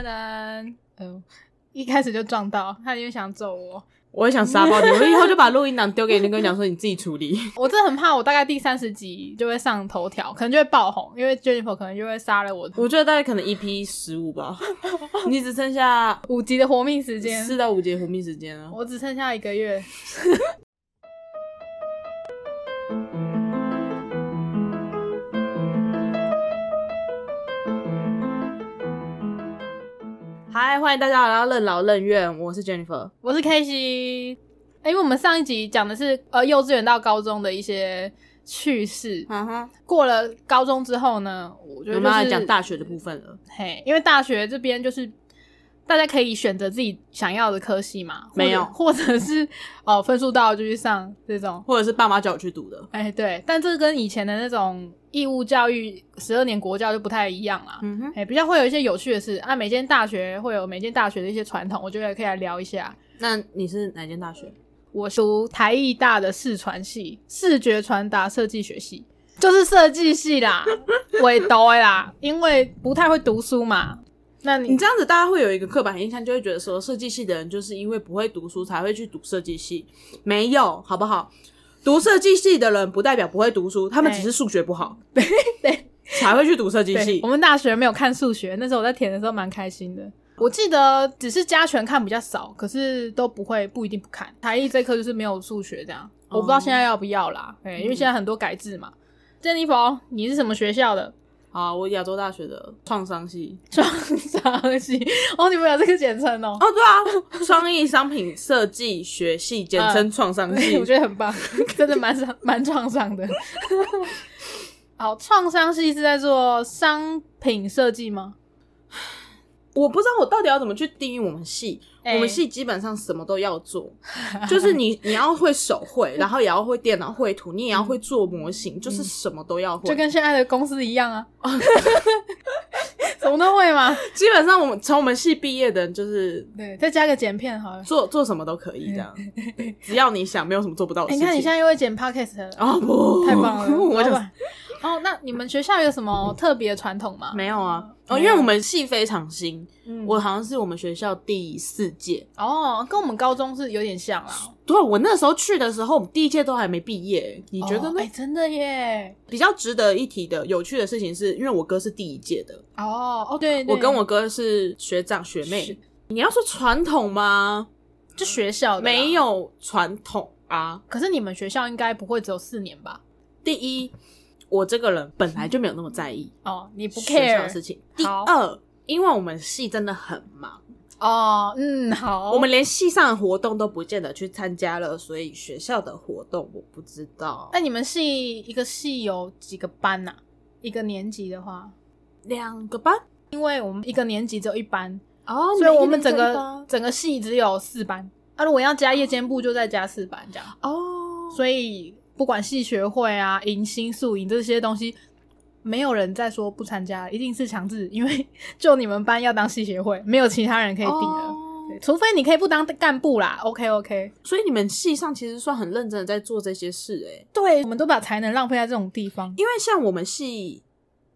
噔噔，嗯，一开始就撞到，他因为想揍我，我也想杀爆你，我以后就把录音档丢给你，跟你讲说你自己处理。我真的很怕，我大概第三十集就会上头条，可能就会爆红，因为 Jennifer 可能就会杀了我我觉得大概可能一 p 十五吧，你只剩下五集的活命时间，四到五节活命时间了。我只剩下一个月。嗨，欢迎大家来到任劳任怨，我是 Jennifer。我是 K C，哎、因为我们上一集讲的是呃幼稚园到高中的一些趣事，过了高中之后呢，我觉得我们要讲大学的部分了。嘿，因为大学这边就是大家可以选择自己想要的科系嘛，或者没有 或者是哦分数到就去上这种，或者是爸妈叫我去读的。哎对，但这跟以前的那种义务教育十二年国教就不太一样啦。嗯哼，哎，比较会有一些有趣的事啊，每间大学会有每间大学的一些传统，我觉得可以来聊一下。那你是哪间大学？我读台艺大的视传系，视觉传达设计学系，就是设计系啦，尾读的啦，因为不太会读书嘛。那你你这样子，大家会有一个刻板印象，就会觉得说设计系的人就是因为不会读书才会去读设计系，没有，好不好？读设计系的人不代表不会读书，他们只是数学不好，对对才会去读设计系我。们大学没有看数学，那时候我在填的时候蛮开心的。我记得只是加权看比较少，可是都不会不一定不看。台艺这科就是没有数学这样，我不知道现在要不要啦。对，因为现在很多改制嘛。珍妮佛，你是什么学校的？啊，我亚洲大学的创伤系。创伤系哦，你们有这个简称哦。哦，对啊，创意商品设计学系，简称创伤系。我觉得很棒，真的蛮伤蛮创伤的。好，创伤系是在做商品设计吗？我不知道我到底要怎么去定义我们系。哎我们系基本上什么都要做，就是你你要会手绘，然后也要会电脑绘图，你也要会做模型，就是什么都要会。就跟现在的公司一样啊，什么都会吗？基本上我们从我们系毕业的人，就是对，再加个剪片好了。做做什么都可以这样，只要你想，没有什么做不到你。看你现在又会剪 podcast，了哦不，太棒了！我就哦，那你们学校有什么特别传统吗？没有啊，哦，因为我们系非常新，嗯我好像是我们学校第四届。哦，跟我们高中是有点像啊。对，我那时候去的时候，我们第一届都还没毕业，你觉得呢？真的耶！比较值得一提的有趣的事情是，因为我哥是第一届的，哦哦，对，对我跟我哥是学长学妹。你要说传统吗？就学校的啦没，有传统啊。可是你们学校应该不会只有四年吧？第一，我这个人本来就没有那么在意哦，你不 care 的事情。第二，因为我们系真的很忙，哦，嗯，好，我们连系上的活动都不见得去参加了，所以学校的活动我不知道。那你们系一个系有几个班呐、一个年级的话，两个班？因为我们一个年级只有一班，哦所以我们整个整个系只有四班。啊，如果要加夜间部，就再加四班这样。哦，所以不管系学会啊、迎新、宿营这些东西，没有人再说不参加，一定是强制，因为 就你们班要当系学会，没有其他人可以顶了。哦，除非你可以不当干部啦。OK OK，所以你们系上其实算很认真的在做这些事诶、对，我们都把才能浪费在这种地方。因为像我们系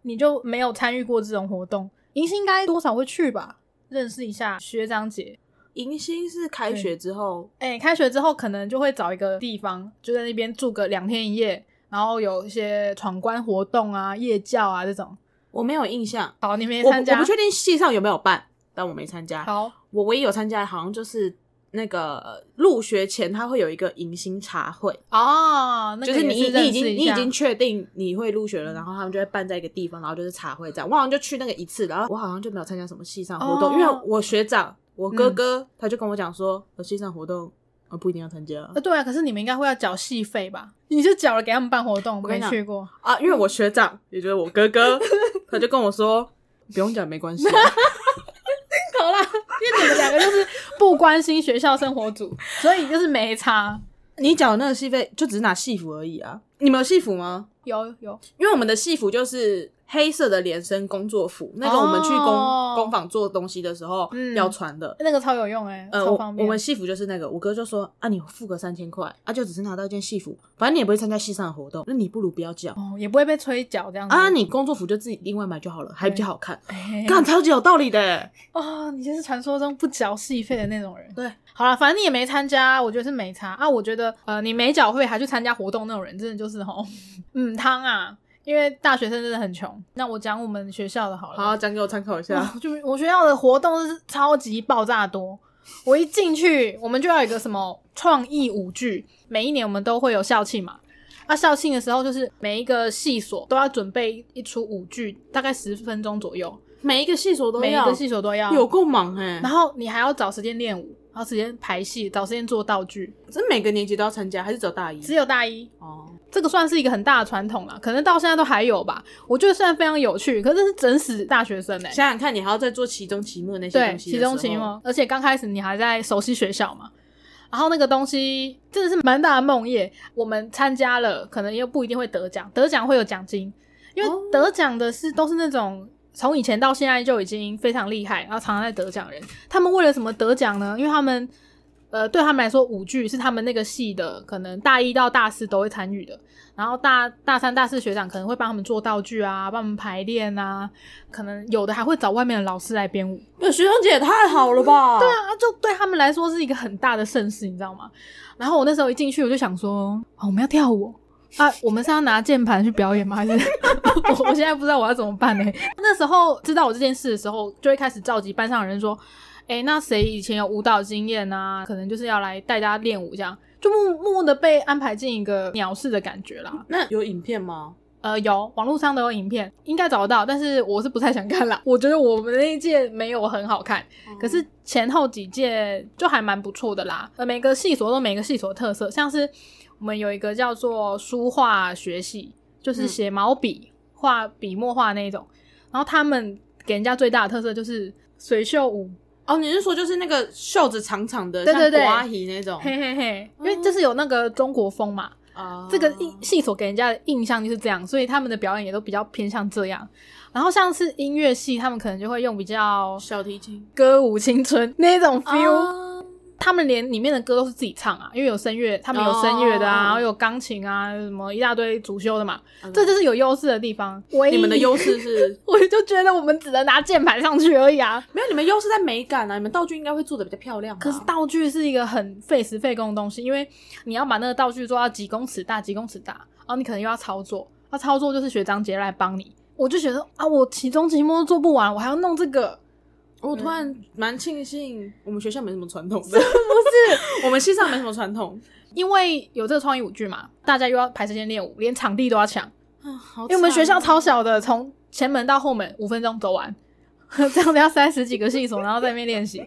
你就没有参与过这种活动，迎新应该多少会去吧，认识一下学长姐。迎新是开学之后，哎、开学之后可能就会找一个地方，就在那边住个两天一夜，然后有一些闯关活动啊、夜教啊这种。我没有印象，好，你没我参加？我不确定系上有没有办，但我没参加。好，我唯一有参加的好像就是那个呃入学前，他会有一个迎新茶会，哦，那个就是你你已经你已经确定你会入学了，然后他们就会办在一个地方，然后就是茶会这样。我好像就去那个一次，然后我好像就没有参加什么系上活动，哦因为我学长我哥哥、他就跟我讲说，我系上活动呃不一定要参加呃，对啊，可是你们应该会要缴戏费吧？你就缴了给他们办活动，没去过。啊，因为我学长也就是我哥哥，他就跟我说不用讲没关系啊、好啦，因为你们两个就是不关心学校生活组，所以就是没差。你缴那个戏费就只是拿戏服而已啊。你们有戏服吗？有有，因为我们的戏服就是黑色的连身工作服，那个我们去工、哦工坊做东西的时候、嗯要穿的。那个超有用哎、呃，我超方便。我们戏服就是那个，我哥就说啊，你付个三千块，啊，就只是拿到一件戏服，反正你也不会参加戏上的活动，那你不如不要叫哦也不会被吹脚这样子啊，你工作服就自己另外买就好了，还比较好看，哎干超级有道理的欸。哦，你就是传说中不缴戏费的那种人。对，好了，反正你也没参加，我觉得是没差啊。我觉得呃，你没缴费还去参加活动那种人，真的就是吼，嗯，汤啊，因为大学生真的很穷。那我讲我们学校的好了，好，讲给我参考一下。哇就我学校的活动是超级爆炸多。我一进去，我们就要有一个什么创意舞剧，每一年我们都会有校庆嘛。那、校庆的时候，就是每一个系所都要准备一出舞剧，大概十分钟左右，每一个系所都要，每一个系所都要。有够忙哎、然后你还要找时间练舞，然后时间排戏，找时间做道具。这每个年级都要参加，还是只有大一？只有大一，哦，这个算是一个很大的传统了，可能到现在都还有吧。我觉得虽然非常有趣，可是这是整死大学生哎、想想看，你还要再做期中、期末那些对，东西，期中、期末，，而且刚开始你还在熟悉学校嘛。然后那个东西真的是蛮大的梦魇，我们参加了，可能又不一定会得奖，得奖会有奖金，因为哦得奖的是都是那种从以前到现在就已经非常厉害，然后常常在得奖的人。他们为了什么得奖呢？因为他们呃对他们来说，舞剧是他们那个系的，可能大一到大四都会参与的。然后大大三、大四学长可能会帮他们做道具啊，帮他们排练啊，可能有的还会找外面的老师来编舞。那学长姐也太好了吧？对啊，啊，就对他们来说是一个很大的盛事，你知道吗？然后我那时候一进去，我就想说，啊，我们要跳舞啊，我们是要拿键盘去表演吗？还是 我我现在不知道我要怎么办呢？那时候知道我这件事的时候，就会开始召集班上的人说，哎，那谁以前有舞蹈经验啊？可能就是要来带大家练舞，这样就默默默的被安排进一个鸟式的感觉啦。那有影片吗？呃，有网络上都有影片，应该找得到，但是我是不太想看啦。我觉得我们那一届没有很好看，可是前后几届就还蛮不错的啦。呃，每个系所都有每个系所的特色，像是我们有一个叫做书画学系，就是写毛笔、画笔墨画那一种，然后他们给人家最大的特色就是水袖舞，哦，你是说就是那个袖子长长的，对对对像瓜皮那种？嘿嘿嘿，因为就是有那个中国风嘛。啊这个印戏所给人家的印象就是这样，所以他们的表演也都比较偏向这样。然后像是音乐系，他们可能就会用比较小提琴歌舞青春那种 feel，、啊他们连里面的歌都是自己唱啊，因为有声乐，他们有声乐的啊，哦然后有钢琴啊，什么一大堆主修的嘛，嗯这就是有优势的地方。你们的优势是 我就觉得我们只能拿键盘上去而已啊。没有，你们优势在美感啊，你们道具应该会做的比较漂亮吧。可是道具是一个很费时费工的东西，因为你要把那个道具做到几公尺大、几公尺大，然后你可能又要操作，那操作就是学长姐来帮你。我就觉得啊，我期中、期末都做不完，我还要弄这个，我突然蛮庆幸我们学校没什么传统的，不是？我们系上没什么传统。因为有这个创意舞剧嘛，大家又要排时间练舞，连场地都要抢。啊，好因为我们学校超小的，从前门到后门五分钟走完，这样子要塞十几个系所，然后在那边练习，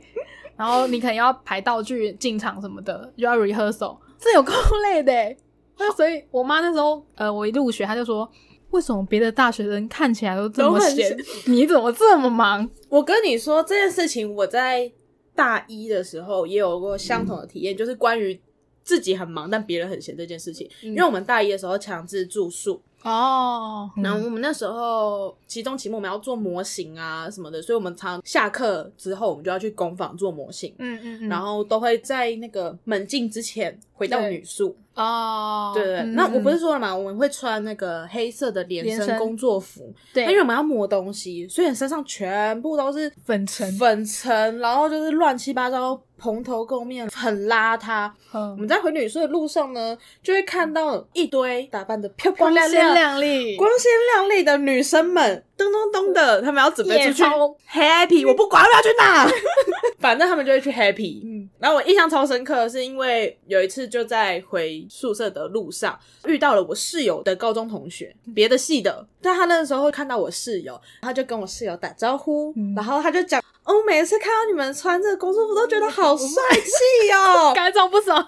然后你可能要排道具进场什么的，又要 rehearsal，这有够累的欸。那所以我妈那时候，呃，我一入学，她就说，为什么别的大学生看起来都这么闲，你怎么这么忙？我跟你说这件事情，我在大一的时候也有过相同的体验，就是关于自己很忙但别人很闲这件事情。因为我们大一的时候强制住宿，哦，然后我们那时候期中、期末我们要做模型啊什么的，所以我们常下课之后我们就要去工坊做模型，嗯嗯嗯，然后都会在那个门禁之前回到女宿。哦，对对那我不是嗯说了嘛，我们会穿那个黑色的连连身身工作服，对，因为我们要磨东西，所以你身上全部都是粉尘，粉尘，然后就是乱七八糟，蓬头垢面，很邋遢。我嗯，们在回女宿的路上呢，就会看到一堆打扮的漂漂光鲜亮亮、亮丽，光鲜亮丽的女生们，咚咚咚的，他们要准备出去冲 happy，我不管我要去哪，反正他们就会去 happy。嗯，然后我印象超深刻是，因为有一次就在回宿舍的路上遇到了我室友的高中同学，别的系的，但他那个时候会看到我室友，他就跟我室友打招呼，嗯。然后他就讲：“哦，每次看到你们穿这个工作服，都觉得好帅气哦。感觉不爽，”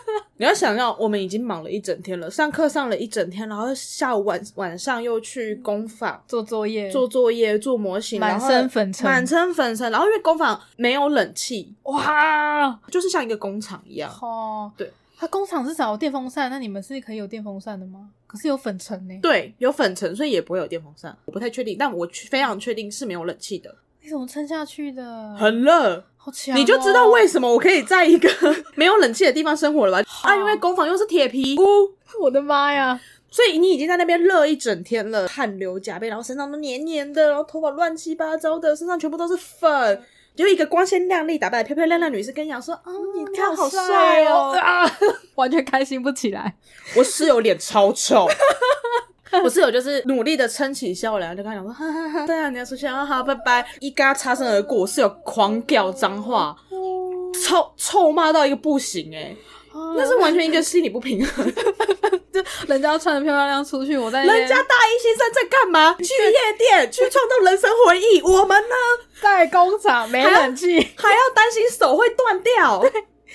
你要想要，我们已经忙了一整天了，上课上了一整天，然后下午晚晚上又去工坊。做作业，做作业、做模型，满身粉尘满身粉尘。然后因为工坊没有冷气，哇，就是像一个工厂一样。哦，对，它工厂至少有电风扇，那你们是可以有电风扇的吗？可是有粉尘呢、对，有粉尘，所以也不会有电风扇。我不太确定，但我非常确定是没有冷气的，你怎么撑下去的？很热。好强、哦，你就知道为什么我可以在一个 没有冷气的地方生活了吧？啊，因为工坊又是铁皮屋，我的妈呀！所以你已经在那边热一整天了，汗流浃背，然后身上都黏黏的，然后头发乱七八糟的，身上全部都是粉。就一个光鲜亮丽、打扮的漂漂亮亮女士跟你讲说：“啊、你这样好帅哦！”啊，完全开心不起来。我室友脸超臭。我室友就是努力的撑起笑脸，就跟他讲说：“哈哈哈，对啊，你要出去啊，好，拜拜。”一跟他擦身而过，我室友狂叫脏话，臭臭骂到一个不行哎、那是完全一个心理不平衡。就人家穿的漂漂亮亮出去，我在人家大一新生在干嘛？去夜店，去创造人生回忆。我们呢，在工厂没冷气，还要担心手会断掉。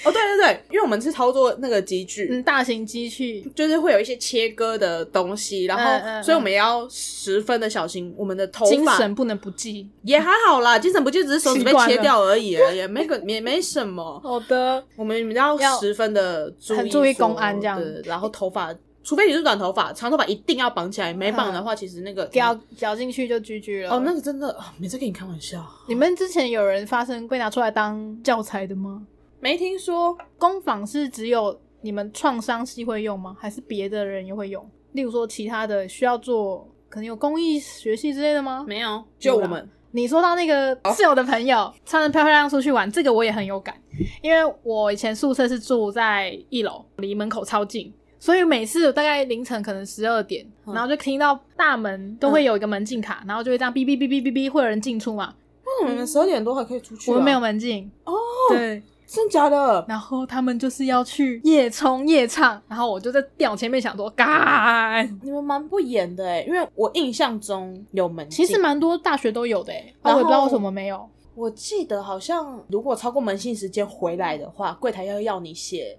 哦，对对对，因为我们是操作那个机具，嗯，大型机器，就是会有一些切割的东西，然后，嗯嗯所以我们也要十分的小心我们的头精发。神不能不济。也还好啦，精神不济，只是手指被切掉而已，也没个也没什么。好的，我们要要十分的注意，很注意公安这样对然后头发，除非你是短头发，长头发一定要绑起来，没绑的话，其实那个绞绞进去就 GG 了。哦，那个真的啊没在跟你开玩笑，你们之前有人发生被拿出来当教材的吗？没听说。工坊是只有你们创伤系会用吗？还是别的人也会用？例如说其他的需要做，可能有公益学系之类的吗？没有，就我们。你说到那个室友的朋友穿的漂漂亮亮出去玩，这个我也很有感，因为我以前宿舍是住在一楼，离门口超近，所以每次大概凌晨可能十二点，嗯然后就听到大门都会有一个门禁卡，然后就会这样哔哔哔哔哔哔，会有人进出嘛。那你们十二点多还可以出去、啊？我们没有，门禁哦，对，真假的？然后他们就是要去夜冲夜唱，然后我就在电脑前面想说，干，你们蛮不演的哎，因为我印象中有门禁，其实蛮多大学都有的诶，啊，然后我也不知道为什么没有。我记得好像如果超过门禁时间回来的话，柜台要要你写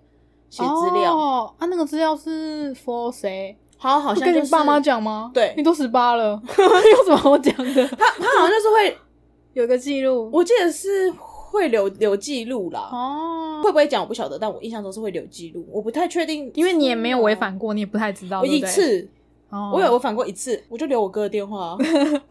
写资料。哦，啊，那个资料是 for 谁？好，好像就是跟你爸妈讲吗？对你都十八了，有什么好讲的？他他好像就是会，有个记录我记得是会留留记录啦。哦，会不会讲我不晓得，但我印象中是会留记录，我不太确定，因为你也没有违反过，你也不太知道。我一次，哦我有违反过一次，我就留我哥的电话啊。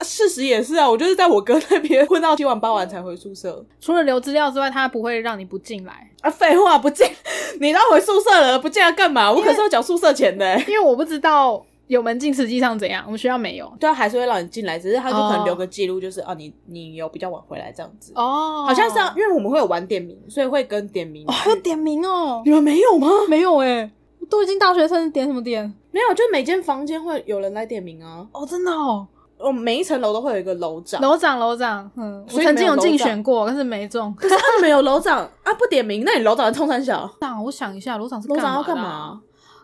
事实也是啊，我就是在我哥那边混到七晚八晚才回宿舍。除了留资料之外，他不会让你不进来，啊，废话，不进，你都回宿舍了，不进来干嘛？我可是要缴宿舍钱的欸。因为我不知道有门禁实际上怎样，我们学校没有。对啊，还是会让你进来，只是他就可能哦留个记录，就是啊，你你有比较晚回来这样子。哦，好像是啊，因为我们会有晚点名，所以会跟点名。哦，还有点名哦，你们没有吗？没有哎，都已经大学生，点什么点？没有，就每间房间会有人来点名啊。哦，真的哦，哦，每一层楼都会有一个楼长，楼长楼长，嗯，我曾经有竞选过，但是没中。可是他们没有楼长啊，不点名，那你楼长冲三小，那我想一下，楼长是楼长要干嘛？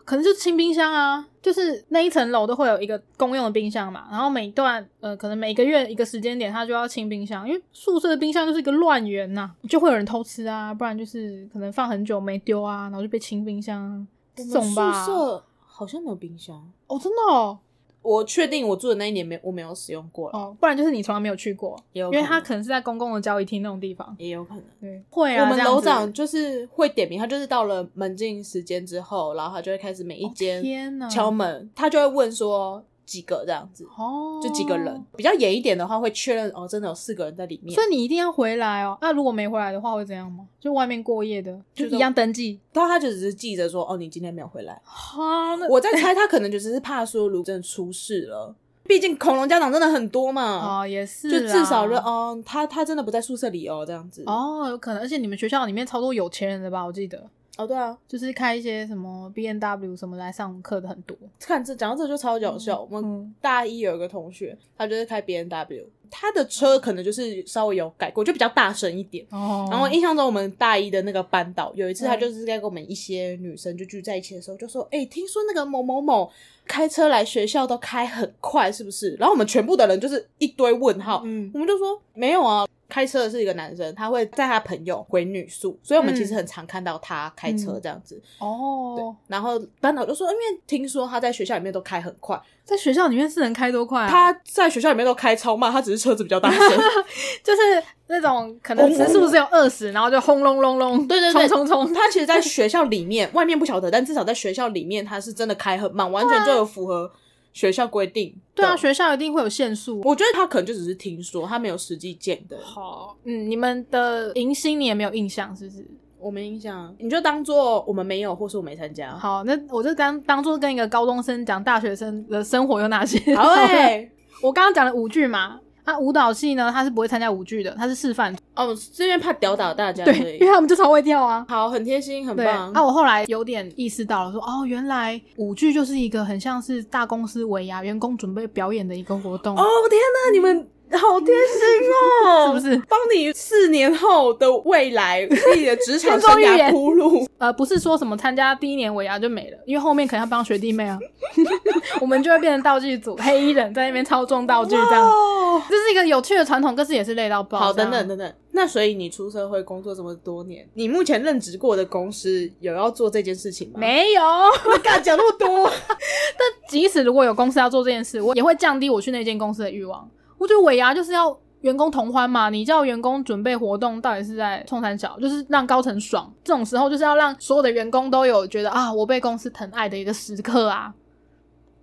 嘛？可能就是清冰箱啊，就是那一层楼都会有一个公用的冰箱嘛，然后每段呃，可能每个月一个时间点，他就要清冰箱，因为宿舍的冰箱就是一个乱源呐、就会有人偷吃啊，不然就是可能放很久没丢啊，然后就被清冰箱啊这种吧。宿舍好像没有冰箱，哦，真的哦，我确定我住的那一年没我没有使用过了，哦，不然就是你从来没有去过，因也有可能。为他可能是在公共的交易厅那种地方。也有可能。对，会啊，我们这样子。楼长就是会点名，他就是到了门禁时间之后，然后他就会开始每一哦间天哪。敲门，他就会问说几个这样子，哦，就几个人。比较严一点的话，会确认哦，真的有四个人在里面所。以你一定要回来哦。那如果没回来的话，会怎样吗？就外面过夜的，就就是一样登记。然后他就只是记着说哦，你今天没有回来。哈，那我在猜他可能就只是怕说，如果真的出事了，毕竟恐龙家长真的很多嘛，哦也是就，至少说哦，他他真的不在宿舍里哦，这样子。哦，有可能，而且你们学校里面超多有钱人的吧？我记得，哦，对啊，就是开一些什么 B N W 什么来上课的很多。看这讲到这就超搞笑。我们嗯，大一有一个同学，他就是开 B N W，他的车可能就是稍微有改过，就比较大声一点。哦，然后印象中，我们大一的那个班导有一次，嗯他就是在跟我们一些女生就聚在一起的时候，就说：“哎、听说那个某某某开车来学校都开很快，是不是？”然后我们全部的人就是一堆问号，嗯我们就说：“没有啊，开车的是一个男生，他会载他朋友回女宿，所以我们嗯其实很常看到他开车这样子。对哦，，然后班导就说，因为听说他在学校里面都开很快，在学校里面是能开多快啊？他在学校里面都开超慢，他只是车子比较大声。就是那种可能时速只有二十，然后就轰隆隆隆，对对对冲冲冲，他其实，在学校里面，外面不晓得，但至少在学校里面，他是真的开很慢，完全就有符合学校规定。对啊，，学校一定会有限速。我觉得他可能就只是听说，他没有实际见的。好，嗯，你们的迎新你也没有印象，是不是？我没印象，你就当做我们没有，或是我没参加。好，那我就当当做跟一个高中生讲大学生的生活有哪些。好诶、我刚刚讲了舞剧嘛，啊，舞蹈系呢，他是不会参加舞剧的，他是示范。哦，这边怕吊打大家而对，因为他们就超会跳啊。好，很贴心，很，棒。啊，我后来有点意识到了说哦，原来舞剧就是一个很像是大公司尾牙员工准备表演的一个活动，哦天哪，你们 好贴心哦，是不是？帮你四年后的未来自己的职场 生涯铺路。呃，不是说什么参加第一年尾牙就没了，因为后面可能要帮学弟妹啊，我们就会变成道具组，黑衣人在那边操纵道具这样。哦，这是一个有趣的传统，可是也是累到爆。好，等等等等，那所以你出社会工作这么多年，你目前任职过的公司有要做这件事情吗？，没有。你敢讲那么多？但即使如果有公司要做这件事，我也会降低我去那间公司的欲望。我觉得尾牙就是要员工同欢嘛，你叫员工准备活动，到底是在冲三小，就是让高层爽。这种时候就是要让所有的员工都有觉得啊，我被公司疼爱的一个时刻啊。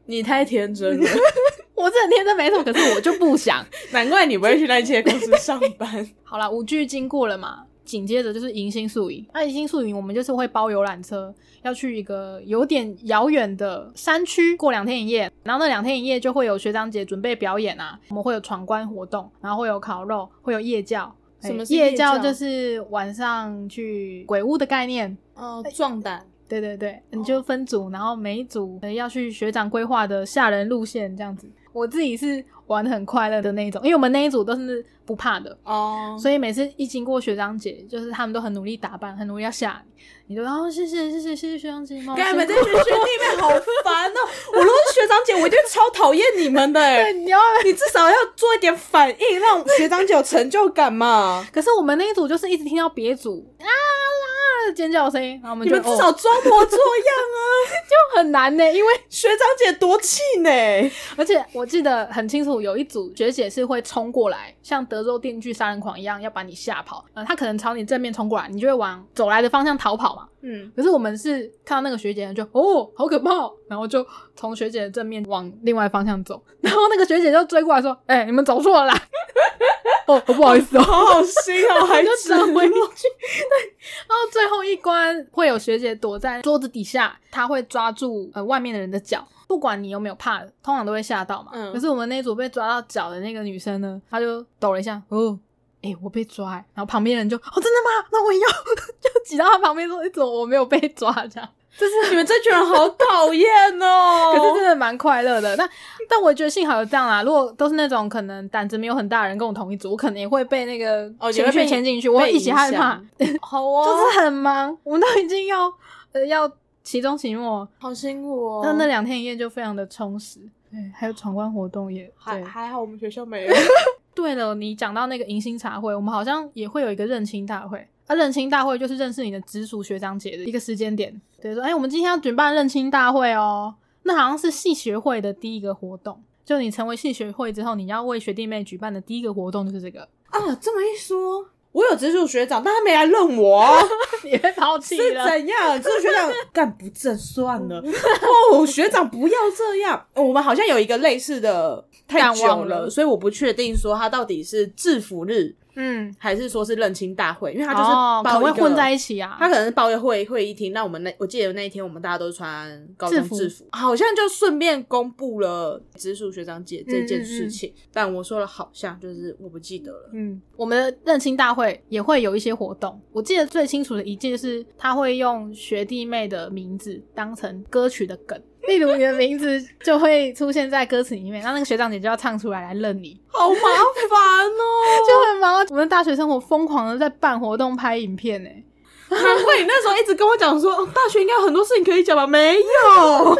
你太天真了，我这很天真没错，可是我就不想。难怪你不会去那些公司上班。好啦，五句经过了嘛，紧接着就是迎新宿营。那迎新宿营我们就是会包游览车，要去一个有点遥远的山区过两天一夜。然后那两天一夜就会有学长姐准备表演啊，我们会有闯关活动，然后会有烤肉，会有夜教。什么夜夜教就是晚上去鬼屋的概念。哦，壮胆。对对对，你就分组，然后每一组呃要去学长规划的吓人路线这样子。我自己是玩的很快乐的那一种，因为我们那一组都是不怕的，哦，所以每次一经过学长姐，就是他们都很努力打扮，很努力要吓你，你就哦谢谢谢谢谢谢学长姐，妈妈干每辛苦这群学弟妹好烦哦！我如果是学长姐，我一定超讨厌你们的哎 对，。你要。你至少要做一点反应，让学长姐有成就感嘛。可是我们那一组就是一直听到别组啊啊的尖叫声音，然后我们就你们至少哦装模作样啊！就很难呢，因为学长姐多气呢。而且我记得很清楚，有一组学姐是会冲过来，像德州电锯杀人狂一样要把你吓跑。呃，她可能朝你正面冲过来，你就会往走来的方向逃跑嘛。嗯，可是我们是看到那个学姐就哦好可怕哦，然后就从学姐的正面往另外方向走，然后那个学姐就追过来说：“哎、你们走错了啦！” 哦，不好意思哦，好好心哦，还就指转回去。对，然后最后一关会有学姐躲在桌子底下，她会抓住呃外面的人的脚，不管你有没有怕，通常都会吓到嘛。嗯可是我们那组被抓到脚的那个女生呢，她就抖了一下，哦。哎、我被抓、欸，然后旁边人就哦，真的吗？那我也要，就挤到她旁边说：“你怎么我没有被抓？”这样，就是你们这群人好讨厌哦。可是真的蛮快乐的。但但我觉得幸好有这样啦。如果都是那种可能胆子没有很大的人跟我同一组，我可能也会被那个情绪牵进去，我会一起害怕。好哦，就是很忙，我们都已经要呃要期中期末，好辛苦哦。那、那两天一夜就非常的充实。对，还有闯关活动也对。还还好，我们学校没有。对了，你讲到那个迎新茶会，我们好像也会有一个认亲大会。啊，认亲大会就是认识你的直属学长姐的一个时间点。对，说哎、我们今天要举办认亲大会哦。那好像是系学会的第一个活动，就你成为系学会之后，你要为学弟妹举办的第一个活动就是这个，啊，这么一说，我有直属学长，但他没来认我啊，你被抛弃是了。怎样？直属学长 干不正算了。哦，学长不要这样。我们好像有一个类似的太久了了，所以我不确定说他到底是制服日嗯，还是说是认亲大会，因为他就是哦，可报一个能会混在一起啊。他可能是包一会会议厅，那我们那我记得那一天我们大家都穿高中制服制服，好像就顺便公布了直属学长姐这件事情。但我说了好像就是我不记得了。嗯，我们的认亲大会也会有一些活动。我记得最清楚的一件是，他会用学弟妹的名字当成歌曲的梗，例如你的名字就会出现在歌词里面，那那个学长姐就要唱出来来认你，好麻烦哦！就很麻烦。我们的大学生活疯狂的在办活动、拍影片呢、难怪你那时候一直跟我讲说，哦大学应该有很多事情可以讲吧？没有，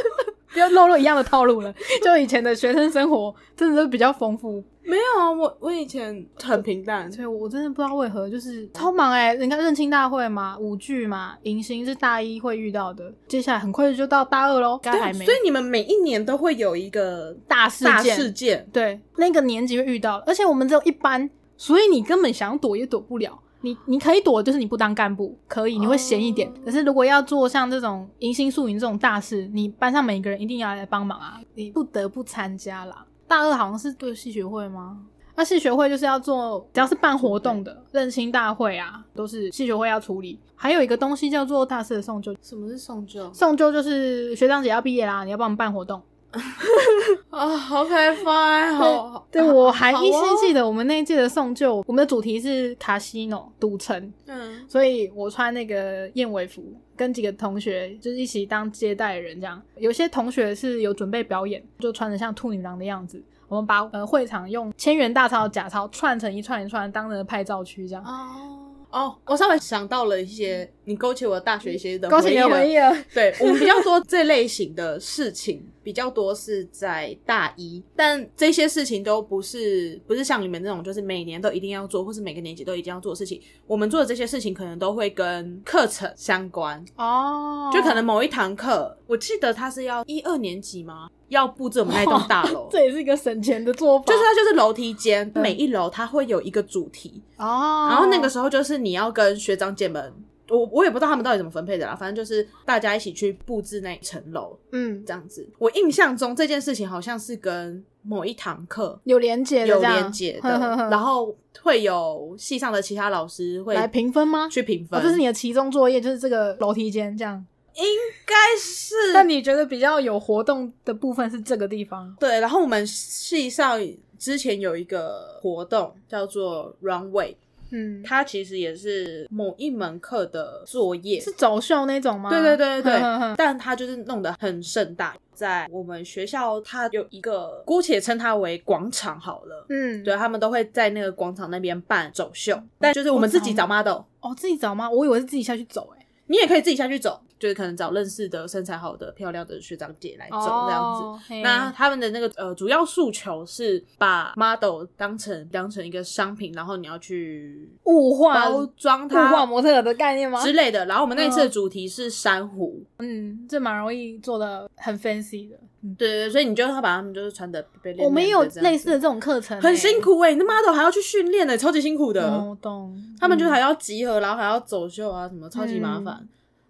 又漏了一样的套路了。就以前的学生生活真的是比较丰富，没有啊，我我以前很平淡，所以我真的不知道为何就是超忙哎、人家认亲大会嘛，舞剧嘛，迎新是大一会遇到的，接下来很快就到大二喽，该还没。所以你们每一年都会有一个大事大件。事件，对，那个年级会遇到，而且我们只有一班，所以你根本想躲也躲不了。你你可以躲，就是你不当干部，可以，你会闲一点。哦可是如果要做像这种迎新宿营这种大事，你班上每个人一定要来帮忙啊，你不得不参加啦。大二好像是对系学会吗？那系学会就是要做，只要是办活动的认亲大会啊，都是系学会要处理。还有一个东西叫做大四的送旧，什么是送旧送旧就是学长姐要毕业啦，你要帮我们办活动。啊？OK fine，好，对，我还依稀记得，我们那一届的送旧，我们的主题是卡西诺赌城，嗯，所以我穿那个燕尾服，跟几个同学就是一起当接待人这样。有些同学是有准备表演，就穿的像兔女郎的样子。我们把呃会场用千元大钞、假钞串成一串一串，当成拍照区这样。哦。哦，我稍微想到了一些，你勾起我大学一些的勾起你的回忆忆了，对我们比较多这类型的事情，比较多是在大一，但这些事情都不是不是像你们那种，就是每年都一定要做，或是每个年级都一定要做的事情。我们做的这些事情，可能都会跟课程相关，哦，就可能某一堂课，我记得他是要一二年级吗？要布置我们那栋大楼。这也是一个省钱的做法，就是它就是楼梯间，嗯每一楼它会有一个主题，哦，然后那个时候就是你要跟学长姐们，我我也不知道他们到底怎么分配的啦，反正就是大家一起去布置那一层楼嗯这样子。我印象中这件事情好像是跟某一堂课有连接的有连接的，呵呵呵然后会有系上的其他老师会来评分吗？去评分，哦，这是你的期中作业，就是这个楼梯间这样。应该是 但你觉得比较有活动的部分是这个地方？对。然后我们系上之前有一个活动叫做 Runway，嗯，它其实也是某一门课的作业，是走秀那种吗？对对对对对但它就是弄得很盛大。在我们学校，它有一个姑且称它为广场好了。嗯，对他们都会在那个广场那边办走秀，但就是我们自己找 model，哦，自己找吗？我以为是自己下去走、欸，你也可以自己下去走，就是可能找认识的身材好的、漂亮的学长姐来走这样子。那他们的那个呃主要诉求是把 model 当成当成一个商品，然后你要去物化包装物化模特的概念吗？之类的。然后我们那一次的主题是珊瑚，嗯，这蛮容易做的很 fancy 的。对对对，所以你就要把他们就是穿的我们也有类似的这种课程、很辛苦苦哎、你那 model 还要去训练呢，超级辛苦的。哦，懂。嗯他们就还要集合，然后还要走秀啊，什么超级麻烦。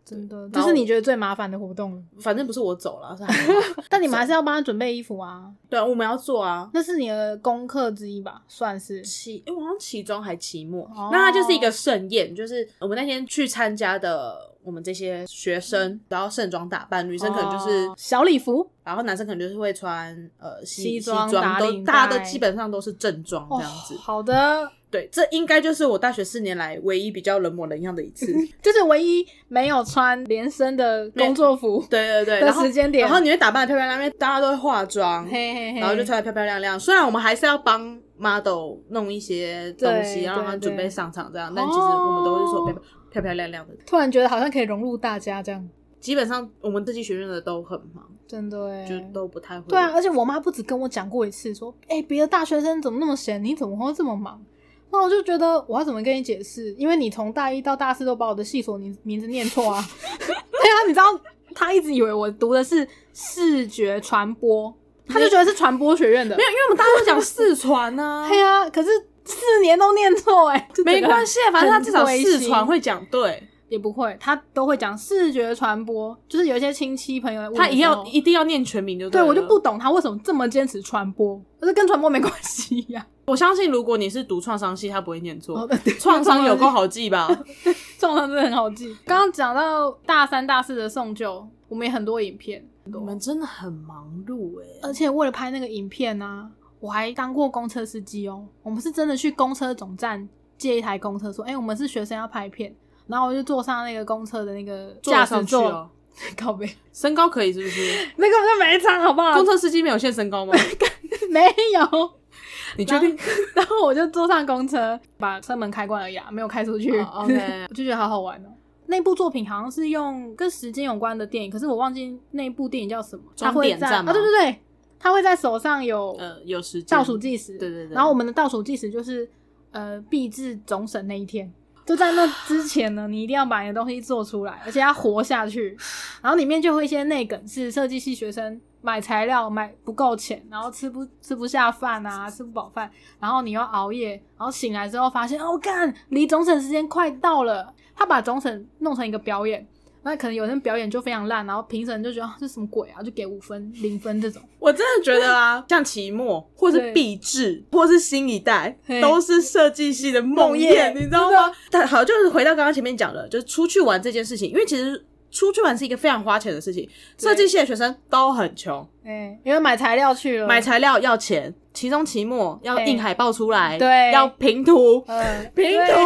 真的，然后这是你觉得最麻烦的活动了。反正不是我走了，是 但你们还是要帮他准备衣服啊，对啊，我们要做啊。那是你的功课之一吧，算是。期，因为我好像期中还期末，哦那它就是一个盛宴，就是我们那天去参加的，我们这些学生都要盛装打扮，女生可能就是，哦小礼服，然后男生可能就是会穿呃西西装装，都大家都基本上都是正装这样子。哦好的，对，这应该就是我大学四年来唯一比较人模人样的一次。就是唯一没有穿连身的工作服对对对，的时间点。然后你会打扮的漂漂亮亮，因为大家都会化妆，嘿嘿嘿，然后就穿的漂漂亮亮。虽然我们还是要帮 model 弄一些东西，然后让他准备上场这样，但其实我们都是说漂漂漂亮亮的。突然觉得好像可以融入大家这样，基本上我们这期学院的都很忙，真的哎，就都不太会。对啊，，而且我妈不止跟我讲过一次，说，哎、别的大学生怎么那么闲，你怎么会这么忙？那我就觉得我要怎么跟你解释？因为你从大一到大四都把我的系所名名字念错啊。对啊，你知道他一直以为我读的是视觉传播，他就觉得是传播学院的。没有，因为我们大家都讲四传呢、对啊，可是四年都念错哎、没关系，反正他至少很灰心四传会讲对，也不会，他都会讲视觉传播，就是有一些亲戚朋友他一要一定要念全名就对了我就不懂他为什么这么坚持传播，可是跟传播没关系呀、我相信，如果你是读创伤系，他不会念错。创伤有够好记吧？创伤真的很好记。刚刚讲到大三、大四的送旧，我们也很多影片，你们真的很忙碌哎、而且为了拍那个影片呢、我还当过公车司机哦。我们是真的去公车总站借一台公车，说：“哎、我们是学生要拍片。”然后我就坐上那个公车的那个驾驶坐上去座，哦。靠背，身高可以是不是？那根本就没差，好不好公？车司机没有限身高吗？没有。你确定？然后我就坐上公车，把车门开关而已啊，没有开出去。哦，OK 我就觉得好好玩哦。那部作品好像是用跟时间有关的电影，可是我忘记那部电影叫什么。它终会在啊，点站吗对对对，它会在手上有呃，有时间倒数计时。对对对然后我们的倒数计时就是呃，毕至总审那一天。就在那之前呢，你一定要把你的东西做出来，而且要活下去。然后里面就会一些内梗，是设计系学生买材料买不够钱，然后吃不吃不下饭啊，吃不饱饭，然后你又熬夜，然后醒来之后发现，哦，干，离总审时间快到了。他把总审弄成一个表演，那可能有人表演就非常烂，然后评审就觉得、啊、这什么鬼啊，就给五分、零分这种。我真的觉得啊，像期末或是对毕制或是新一代，都是设计系的，梦魇你知道吗？但好，就是回到刚刚前面讲的，就是出去玩这件事情，因为其实出去玩是一个非常花钱的事情，对。设计系的学生都很穷，哎、因为买材料去了，买材料要钱，期中、期末要对印海报出来，对。要平图，嗯，平对。图，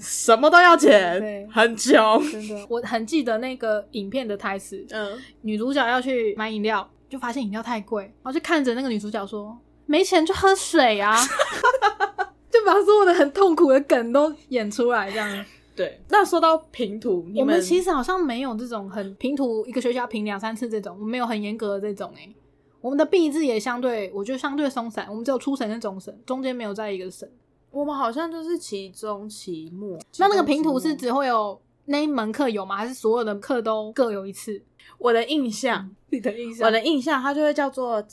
什么都要对。钱，很穷。真的，我很记得那个影片的台词，嗯，女主角要去买饮料，就发现饮料太贵，然后就看着那个女主角说：“没钱就喝水啊！” 就把所有的很痛苦的梗都演出来，这样。对。那说到平图，你我们们其实好像没有这种很平图，一个学期要评两三次这种，我们没有很严格的这种诶、我们的毕制也相对，我觉得相对松散，我们只有初审跟总审，中间没有在一个审。我们好像就是期中、期末。那那个评期中期末图是只会有那一门课有吗？还是所有的课都各有一次？我的印象，你的印象？我的印象，它就会叫做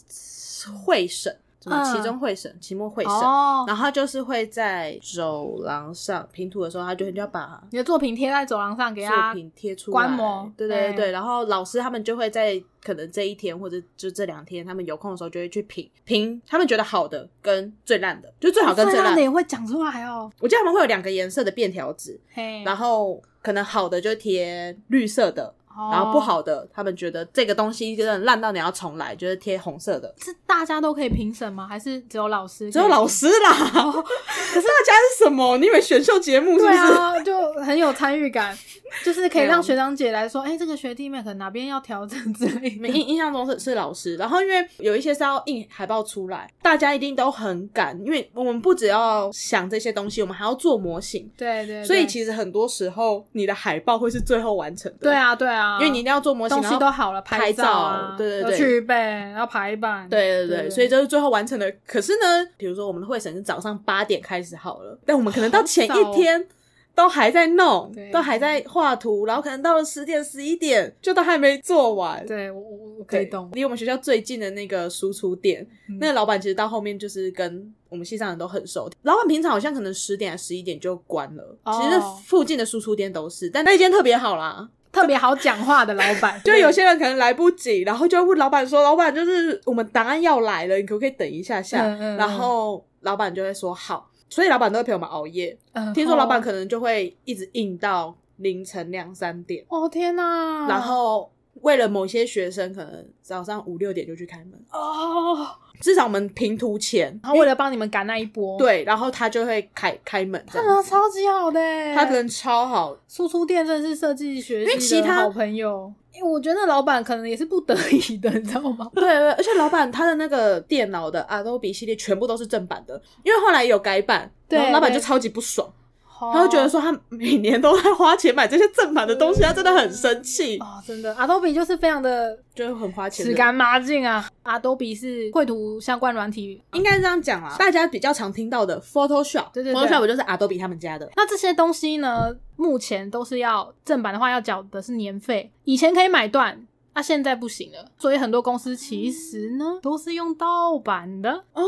会审，什么嗯。期中会审、期末会审，哦，然后它就是会在走廊上评图的时候，他就就要把你的作品贴在走廊上给作品贴出来，观摩。对对对然后老师他们就会在可能这一天或者就这两天，他们有空的时候就会去评评他们觉得好的跟最烂的，就最好跟最烂。的。也会讲出来哦。我记得他们会有两个颜色的便条纸，嘿，然后可能好的就贴绿色的，哦然后不好的，他们觉得这个东西真的烂到你要重来，就是贴红色的。是大家都可以评审吗？还是只有老师？只有老。师啦，可是大家是什么？你以为选秀节目是不对是？啊，就很有参与感，就是可以让学长姐来说，哎、这个学弟妹可能哪边要调整之类的。印印象中是是老师，然后因为有一些是要印海报出来，大家一定都很赶，因为我们不只要想这些东西，我们还要做模型，对对对所以其实很多时候你的海报会是最后完成的。对，啊对啊，因为你一定要做模型，东然后西都好了，拍照对对对要去背，要排版，对对对，对所以就是最后完成的。可是呢，比如说我们的会审是早上八点开始好了，但我们可能到前一天都还在弄，都还在画图，然后可能到了十点十一点就都还没做完。对我我我可以对懂，离我们学校最近的那个输出店，嗯那个老板其实到后面就是跟我们系上人都很熟。老板平常好像可能十点十一点就关了，哦其实附近的输出店都是，但那间特别好啦。特别好讲话的老板，就有些人可能来不及，然后就会问老板说：“老板，就是我们档案要来了，你可不可以等一下下？”嗯嗯嗯然后老板就会说：“好。”所以老板都会陪我们熬夜。嗯听说老板哦可能就会一直硬到凌晨两三点，哦天哪，然后为了某些学生，可能早上五六点就去开门。哦，至少我们平图前，然后为了帮你们赶那一波，，对，然后他就会开开门这他样。人超级好的。欸，他人超好，输出店真的是设计学因为系其他的好朋友，因为我觉得那老板可能也是不得已的，你知道吗？对对，而且老板他的那个电脑的 Adobe 系列全部都是正版的，因为后来有改版，对然后老板就对超级不爽，他他就觉得说他每年都在花钱买这些正版的东西，他真的很生气，哦，真的，Adobe 就是非常的就是很花钱的。吃干抹净啊。Adobe 是绘图相关软体，应该这样讲啊，大家比较常听到的 Photoshop，对对对 Photoshop 就是 Adobe 他们家的。那这些东西呢，目前都是要正版的话要缴的是年费，以前可以买断。那、现在不行了，所以很多公司其实呢都是用盗版的。哦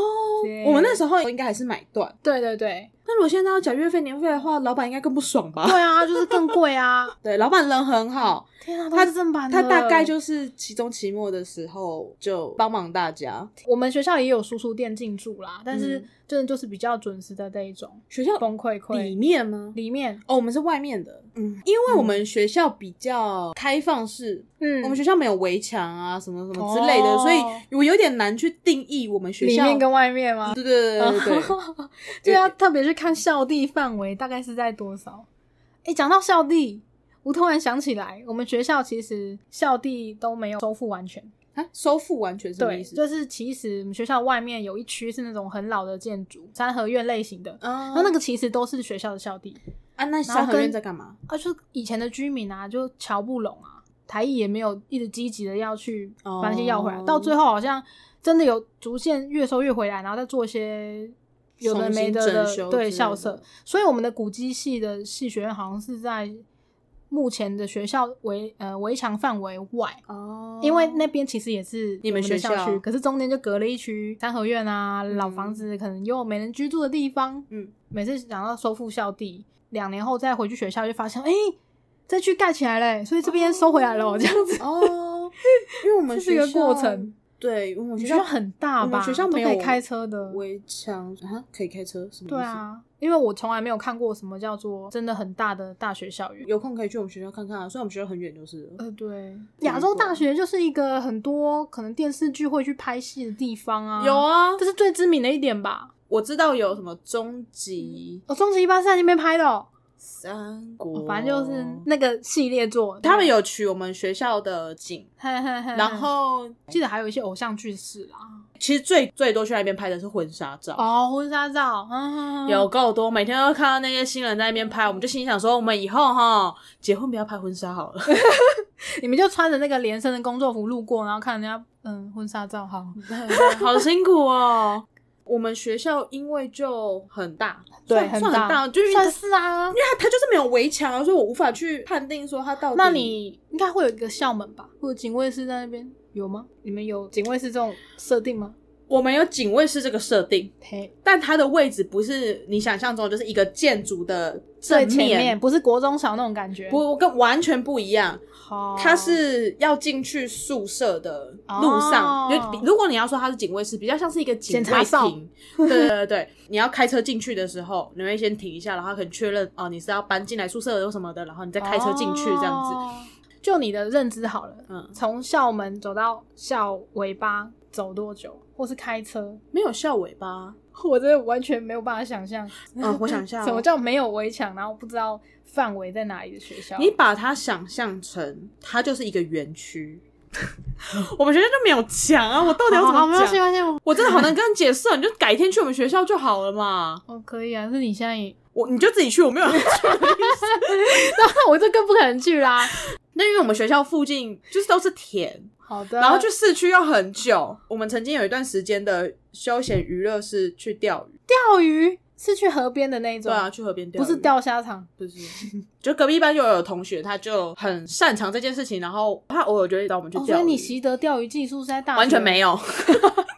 我们那时候应该还是买断，对对对，那如果现在要缴月费年费的话，老板应该更不爽吧？对啊，就是更贵啊！对，老板人很好，天啊，他是正版的。他大概就是期中期末的时候就帮忙大家。我们学校也有输出店进驻啦，但是嗯真的就是比较准时的那一种学校崩溃里面吗？里面，哦，我们是外面的，嗯，因为我们学校比较开放式，嗯我们学校没有围墙啊，什么什么之类的，哦所以我有点难去定义我们学校里面跟外面吗？对对对对对，就要 特别去看校地范围大概是在多少。哎，讲到校地，我突然想起来，我们学校其实校地都没有收复完全，啊，收复完全什么对，意思？就是其实我们学校外面有一区是那种很老的建筑，三合院类型的，啊然后那个其实都是学校的校地啊，那然三合院在干嘛？啊，就以前的居民啊，就瞧不拢啊，台艺也没有一直积极的要去把那些要回来，哦到最后好像真的有逐渐越收越回来，然后再做一些有的没的的对校舍，所以我们的古迹系的系学院好像是在目前的学校围呃围墙范围外。哦因为那边其实也是你们学校校区，可是中间就隔了一区三合院啊，老房子可能又没人居住的地方。嗯，每次想要收复校地，两年后再回去学校，就发现哎、这区盖起来嘞，所以这边收回来了，哦这样子。哦，因为我 们这是一个过程，对，我们学学校很大我们吧？学校没有开车的。围墙啊，可以开车，什么对，啊，因为我从来没有看过什么叫做真的很大的大学校园。有空可以去我们学校看看啊，虽然我们学校很远就是了。呃，对，亚洲大学就是一个很多可能电视剧会去拍戏的地方啊。有，啊，这是最知名的一点吧？我知道有什么终极哦，终极一八是在那边拍的、哦，三国，反正就是那个系列作。他们有取我们学校的景，然后记得还有一些偶像剧是啦。其实最最多去那边拍的是婚纱照。哦，婚纱照，嗯，有够多，每天都看到那些新人在那边拍，我们就心想说，我们以后哈结婚不要拍婚纱好了。你们就穿着那个连身的工作服路过，然后看人家嗯婚纱照，好，好辛苦哦。我们学校因为就很大，对，算很大，就算是啊因。为它它就是没有围墙啊，所以我无法去判定说它到底。那你应该会有一个校门吧，或者警卫室在那边有吗？你们有警卫室这种设定吗？我们有警卫室这个设定，嘿，但它的位置不是你想象中的，就是一个建筑的正前面不是国中小那种感觉，不跟完全不一样。好，它是要进去宿舍的路上，哦就如果你要说他是警卫室，比较像是一个警卫亭。对对对对，你要开车进去的时候，你会先停一下，然后可能确认哦你是要搬进来宿舍有什么的，然后你再开车进去这样子。哦就你的认知好了，嗯，从校门走到校尾巴走多久，或是开车？没有校尾巴。我真的完全没有办法想象。嗯，我想一下、哦，什么叫没有围墙，然后不知道范围在哪里的学校？你把它想象成它就是一个园区。我们学校就没有墙啊！我到底要怎么讲？关系没关系，我我真的好难跟你解释，你就改天去我们学校就好了嘛。哦可以啊，是你现在也，我你就自己去，我没有要去。那我就更不可能去啦。那因为我们学校附近就是都是田，好的，然后去市区要很久。我们曾经有一段时间的休闲娱乐是去钓鱼，钓鱼是去河边的那一种，对啊，去河边钓，不是钓虾场。不是。就隔壁班又有同学，他就很擅长这件事情，然后他偶尔就会找我们去哦，钓鱼。所以你习得钓鱼技术是在大完全没有，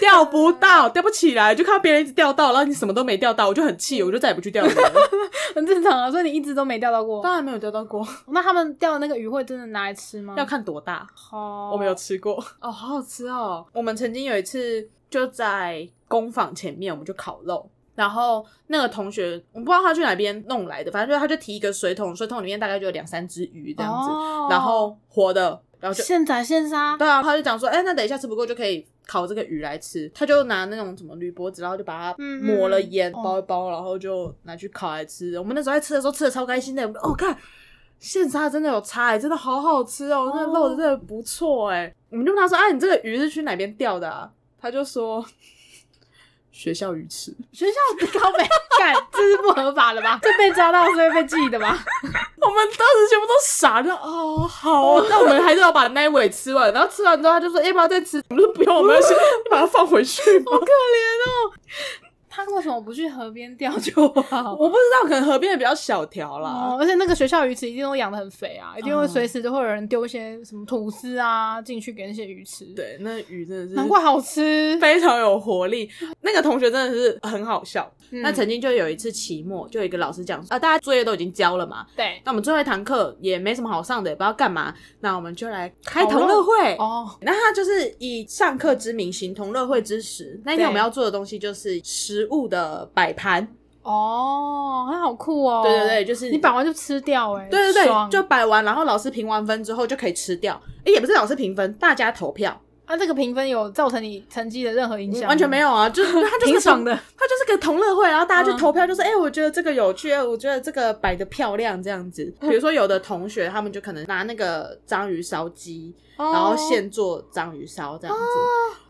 钓不到，钓不起来，就看到别人一直钓到，然后你什么都没钓到，我就很气，我就再也不去钓鱼了。很正常啊。所以你一直都没钓到过。当然没有钓到过，那他们钓的那个鱼会真的拿来吃吗？要看多大。好，我没有吃过哦，好好吃哦。我们曾经有一次就在工坊前面，我们就烤肉。然后那个同学，我不知道他去哪边弄来的，反正就他就提一个水桶，水桶里面大概就有两三只鱼这样子，哦然后活的，然后就现宰现杀。对啊，他就讲说，哎、那等一下吃不够就可以烤这个鱼来吃。他就拿那种什么铝箔纸，然后就把它抹了盐，哦包一包，然后就拿去烤来吃。我们那时候在吃的时候吃的超开心的，哦，看现杀真的有差哎、真的好好吃哦，那肉真的不错哎、我们就问他说，啊，你这个鱼是去哪边钓的啊？他就说。学校鱼池，学校高北干，这是不合法的吧？这被抓到是会被记的吧？我们当时全部都傻了，哦，好哦，那我们还是要把那一尾吃完，然后吃完之后他就说要不要再吃？我们说不用，我们要先 把它放回去吧。他为什么不去河边钓就好？我不知道，可能河边也比较小条啦。哦，而且那个学校鱼池一定都养的很肥啊，一定会随时都会有人丢一些什么吐司啊进去给那些鱼吃。，对，那鱼真的是难怪好吃。非常有活力。那个同学真的是很好笑。嗯那曾经就有一次期末，就有一个老师讲啊，大家作业都已经交了嘛，对那我们最后一堂课也没什么好上的，也不知道干嘛，那我们就来开同乐会。哦，那他就是以上课之名行同乐会之实。那一天我们要做的东西就是食物的摆盘。哦，它好酷哦！对对对，就是你摆完就吃掉哎、欸，对对对，就摆完，然后老师评完分之后就可以吃掉。哎，也不是老师评分，大家投票。啊，这个评分有造成你成绩的任何影响？完全没有啊，就是 他就是爽的。他就是个同乐会，然后大家去嗯投票，就是哎、我觉得这个有趣，哎我觉得这个摆的漂亮，这样子。比如说有的同学他们就可能拿那个章鱼烧鸡，哦然后现做章鱼烧这样子。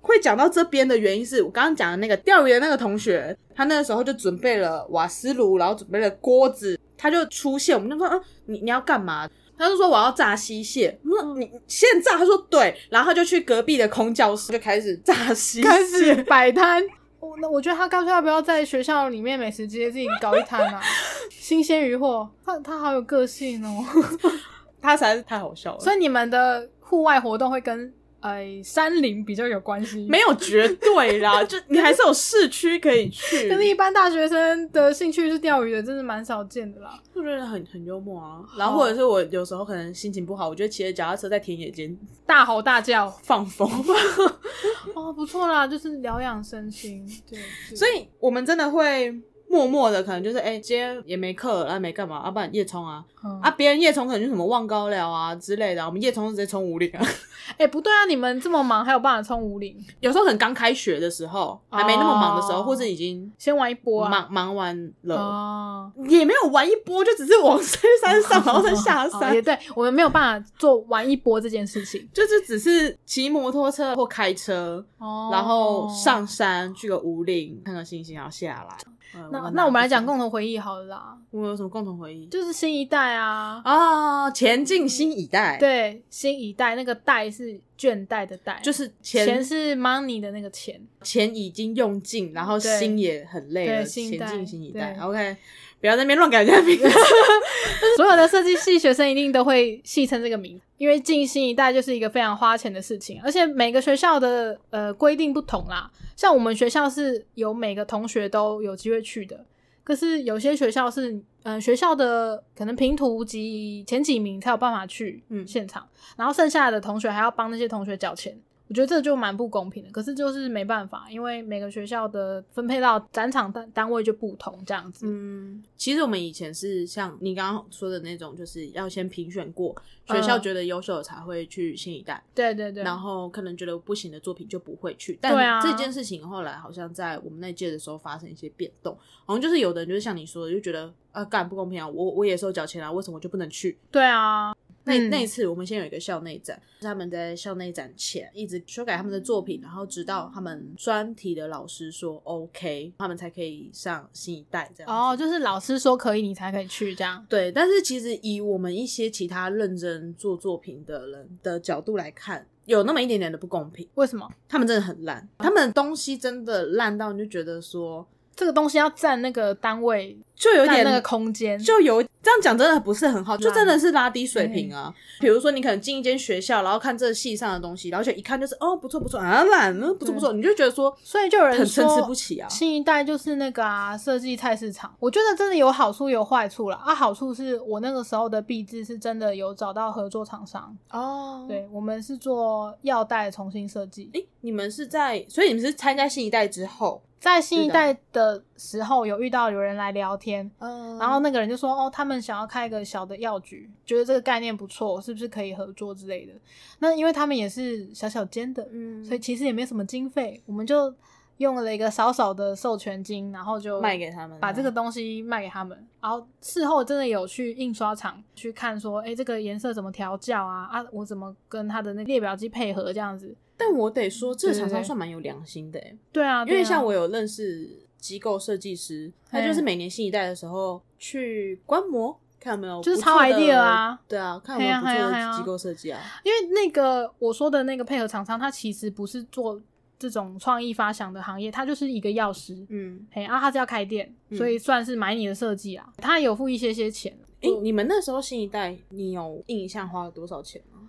会讲到这边的原因是我刚刚讲的那个钓鱼的那个同学，他那个时候就准备了瓦斯炉，然后准备了锅子，他就出现，我们就说，嗯，你你要干嘛？他就说我要炸西蟹，我说你你现炸，他说对，然后他就去隔壁的空教室就开始炸西蟹，开始摆摊。我那我觉得他干脆要不要在学校里面美食街自己搞一摊啊？新鲜鱼货，他他好有个性哦。他实在是太好笑了。所以你们的户外活动会跟呃山林比较有关系，没有绝对啦，就你还是有市区可以去。可是一般大学生的兴趣是钓鱼的，真的蛮少见的啦。我觉得很很幽默啊。然后或者是我有时候可能心情不好，我就骑着脚踏车在田野间大吼大叫，放风。哦，不错啦，就是疗养身心。对，对所以我们真的会默默的，可能就是哎、今天也没课，然后没干嘛，啊，不然夜冲啊。嗯啊，别人夜冲可能就什么望高寮啊之类的啊，我们夜冲就直接冲五岭啊。哎、不对啊，你们这么忙，还有办法冲五岭？有时候可能刚开学的时候，还没那么忙的时候，哦或者已经先玩一波啊！忙忙完了，哦，也没有玩一波，就只是往山山上，然后再下哦山也。对，我们没有办法做玩一波这件事情。就是只是骑摩托车或开车，哦然后上山去个五岭看看星星，然后下来。呃那那我们来讲，共同回忆好了啦，我们有什么共同回忆？就是新一代啊，啊，前进新一代，，对，新一代那个代是倦怠的代，就是钱钱是 money 的那个钱，钱已经用尽，然后心也很累了，对新一代前进新一代。对。OK，不要在那边乱改人家名字。所有的设计系学生一定都会戏称这个名，因为进新一代就是一个非常花钱的事情，而且每个学校的呃规定不同啦。像我们学校是有每个同学都有机会去的，可是有些学校是嗯、呃学校的可能评图及前几名才有办法去嗯现场，然后剩下的同学还要帮那些同学缴钱。我觉得这就蛮不公平的，可是就是没办法，因为每个学校的分配到展场单单位就不同，这样子。嗯，其实我们以前是像你刚刚说的那种，就是要先评选过，学校嗯觉得优秀的才会去新一代。对对对，然后可能觉得不行的作品就不会去。对啊但这件事情后来好像在我们那届的时候发生一些变动，好像就是有的人就是像你说的，就觉得啊干不公平啊，我我也是有缴钱啊，为什么我就不能去？对啊，那、嗯那一次我们先有一个校内展，他们在校内展前一直修改他们的作品，然后直到他们专题的老师说 OK，他们才可以上新一代这样。哦，就是老师说可以，你才可以去这样。对，但是其实以我们一些其他认真做作品的人的角度来看，有那么一点点的不公平。为什么他们真的很烂，他们的东西真的烂到你就觉得说，这个东西要占那个单位，就有点那个空间？就有这样讲真的不是很好，就真的是拉低水平啊。比如说你可能进一间学校，然后看这系上的东西，然后就一看就是哦不错不错啊烂，嗯不错不错，你就觉得说所以就有人很参差说不齐啊。新一代就是那个啊，设计菜市场。我觉得真的有好处有坏处了。啊。好处是我那个时候的壁纸是真的有找到合作厂商，哦，对我们是做药袋重新设计。诶，你们是在，所以你们是参加新一代之后，在新一代的时候有遇到有人来聊天，嗯然后那个人就说：“哦，他们想要开一个小的药局，觉得这个概念不错，是不是可以合作之类的？”那因为他们也是小小间的，嗯所以其实也没什么经费，我们就用了一个少少的授权金，然后就卖给他们，把这个东西卖给他们。然后事后真的有去印刷厂去看，说：“哎，这个颜色怎么调教啊？啊，我怎么跟他的那个列表机配合？这样子。但我得说，这个厂商算蛮有良心的诶，”对啊，因为像我有认识机构设计师，他就是每年新一代的时候去观摩，看有没有就是抄不错的 idea 啊，对啊，看有没有机构设计啊。因为那个我说的那个配合厂商，他其实不是做这种创意发想的行业，他就是一个药师。嗯，嘿，啊，他是要开店，嗯所以算是买你的设计啊。他有付一些些钱，诶，你们那时候新一代，你有印象花了多少钱吗？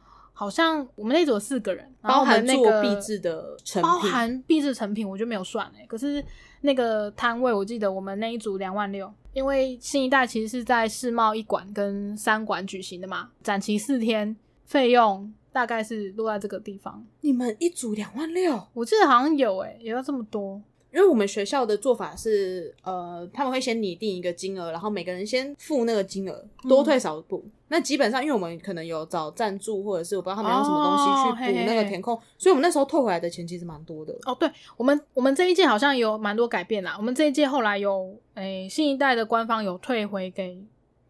好像我们那组有四个人，然后包含我们那个做壁纸的成品，包含壁制成品，我就没有算哎、可是那个摊位，我记得我们那一组两万六，因为新一代其实是在世贸一馆跟三馆举行的嘛，展期四天，费用大概是落在这个地方。你们一组两万六，我记得好像有哎、有要这么多。因为我们学校的做法是，呃，他们会先拟定一个金额，然后每个人先付那个金额，多退少补。那基本上，因为我们可能有找赞助，或者是我不知道他们用什么东哦西去补那个填空，所以我们那时候退回来的钱其实蛮多的。哦，对我们我们这一届好像有蛮多改变啦。我们这一届后来有诶、新一代的官方有退回给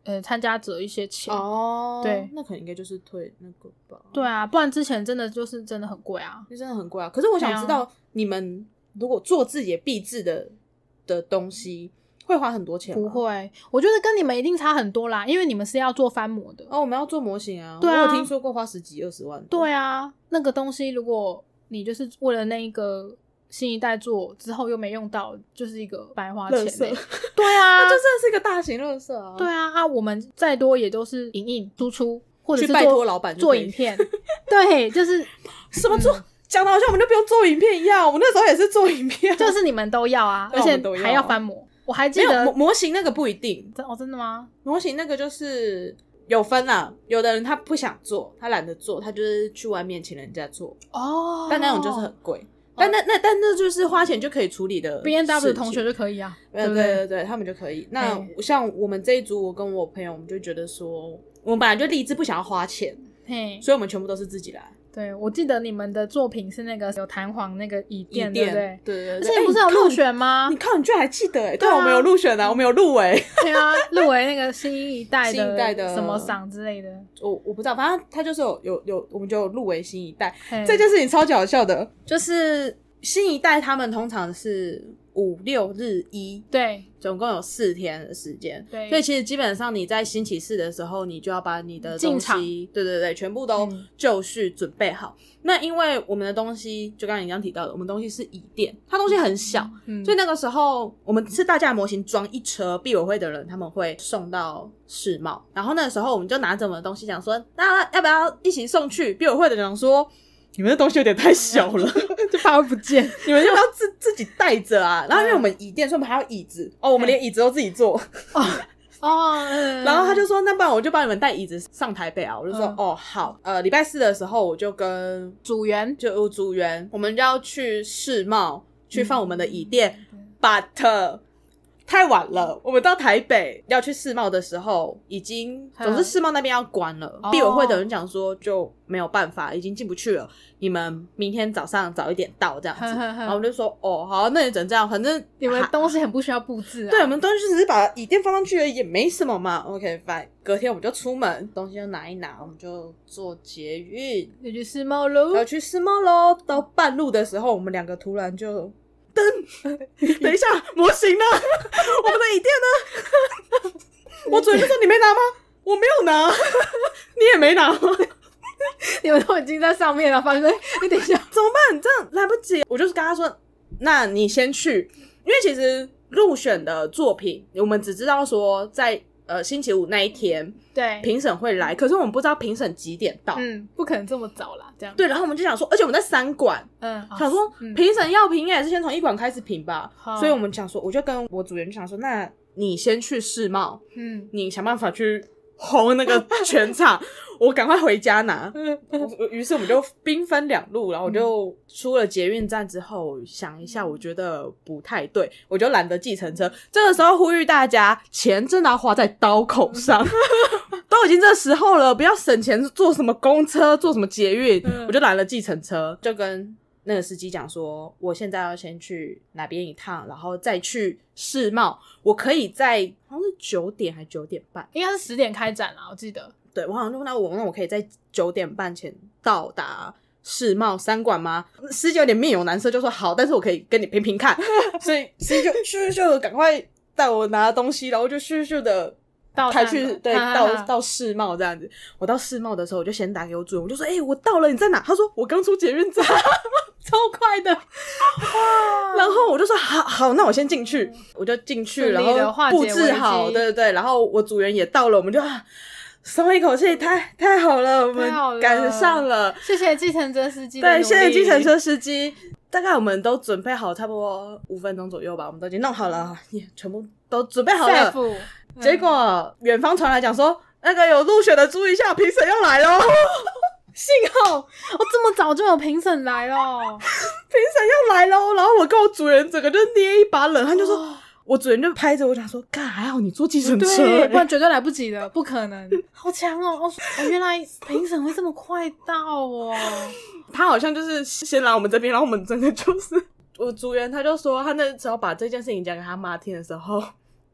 呃参加者一些钱。哦对那可能应该就是退那个吧。对啊，不然之前真的就是真的很贵啊。就真的很贵啊。可是我想知道，你们如果做自己的壁制的的东西，会花很多钱吗？不会，我觉得跟你们一定差很多啦，因为你们是要做翻模的。哦，我们要做模型啊，对啊我有听说过花十几二十万。对啊，那个东西如果你就是为了那一个新一代做，之后又没用到，就是一个白花钱、垃圾欸。对啊，那就真的是一个大型垃圾啊。对啊啊，我们再多也都是影印输出，或者去拜托老板做影片。对，就是 什么做？讲的好像我们就不用做影片一样，我们那时候也是做影片啊，就是你们都要啊，而且还要翻模。我还记得模模型那个不一定，真哦，真的吗？模型那个就是有分啊。有的人他不想做，他懒得做，他就是去外面请人家做，哦，但那种就是很贵。但那那但那就是花钱就可以处理的 B N W 同学就可以啊，对？对对对，他们就可以。那像我们这一组，我跟我朋友，我们就觉得说，我们本来就立志不想要花钱，嘿，所以我们全部都是自己来。对，我记得你们的作品是那个有弹簧那个椅椅垫，对不垫，对？对对对。而且不是有入选吗你？看，你居然还记得哎？对我们有入选啊，我们有入围。对啊，入围那个新一代新一代的什么赏之类的。我我不知道，反正他就是有有有，我们就有入围新一代。嘿这件事情超级好笑的，就是新一代他们通常是五六日一，对总共有四天的时间，对所以其实基本上你在星期四的时候，你就要把你的东西，对对对，全部都嗯就绪准备好。那因为我们的东西，就刚才你刚刚提到的，我们东西是椅垫，它东西很小，嗯所以那个时候我们是大架模型装一车，闭委会的人他们会送到世贸，然后那个时候我们就拿着我们的东西讲说，那要不要一起送去？闭委会的人讲说。你们的东西有点太小了，就怕会不见。你们要不要自自己带着啊？然后因为我们椅垫，所以我们还有椅子哦，我们连椅子都自己做。哦，嗯然后他就说：“那不然我就帮你们带椅子上台北啊！”我就说：“嗯哦，好。”呃，礼拜四的时候，我就跟组员就有组员，我们就要去世贸去放我们的椅垫、嗯 b u t 太晚了。我们到台北要去世贸的时候，已经嗯总之世贸那边要关了。哦闭委会的人讲说就没有办法，已经进不去了。你们明天早上早一点到这样子。然后我就说：“哦，好，那也只能这样，反正你们还东西很不需要布置啊。对，我们东西只是把椅垫放上去而已，也没什么嘛。OK，fine。隔天我们就出门，东西就拿一拿，我们就坐捷运，要去世贸喽。要去世贸喽。到半路的时候，我们两个突然就噔，等一下，模型呢？我们的椅垫呢？我主人就说你没拿吗？我没有拿，你也没拿吗？你们都已经在上面了，发现你等一下，怎么办？这样来不及。我就是跟他说，那你先去，因为其实入选的作品，我们只知道说在呃星期五那一天对，评审会来，可是我们不知道评审几点到。嗯，不可能这么早啦，这样。对，然后我们就想说，而且我们在三馆，嗯，想说嗯。评审要评应该也是先从一馆开始评吧，所以我们想说，我就跟我组员就想说，那你先去世贸，嗯，你想办法去轰那个全场，我赶快回家拿。我于是我们就兵分两路，然后我就出了捷运站之后，想一下，我觉得不太对，我就懒得计程车。这个时候呼吁大家，钱真的要花在刀口上。都已经这时候了，不要省钱坐什么公车，坐什么捷运，嗯我就拦了计程车，就跟那个司机讲说，我现在要先去哪边一趟，然后再去世贸，我可以在好像是九点还九点半，应该是十点开展啦，我记得。对我好像就问他我，那我可以在九点半前到达世贸三馆吗？司机有点面有难色，就说好，但是我可以跟你拼拼看，所以司机就咻咻咻的赶快带我拿东西，然后就咻咻的。到开去对到到世贸这样子，我到世贸的时候，我就先打给我主人，我就说：“哎、我到了，你在哪？”他说：“我刚出捷运站。”超快的，然后我就说好好，那我先进去，我就进去，然后布置好，对对对，然后我组员也到了，我们就啊松一口气，太太好了，我们赶上了。谢谢计程车司机的对，谢谢计程车司机大概我们都准备好，差不多五分钟左右吧，我们都已经弄好了，也全部都准备好了。结果远方传来讲说，那个有入选的注意一下，评审要来喽。幸好哦，这么早就有评审来了，要来喽！然后我跟我主人整个就捏一把冷汗，就说。哦我主人就拍着我讲说：“干，还好你坐计程车、对，不欸。然绝对来不及的，不可能。好强哦！哦，哦原来评审会这么快到哦。他好像就是先来我们这边，然后我们真的就是我组员，他就说他那时候把这件事情讲给他妈听的时候，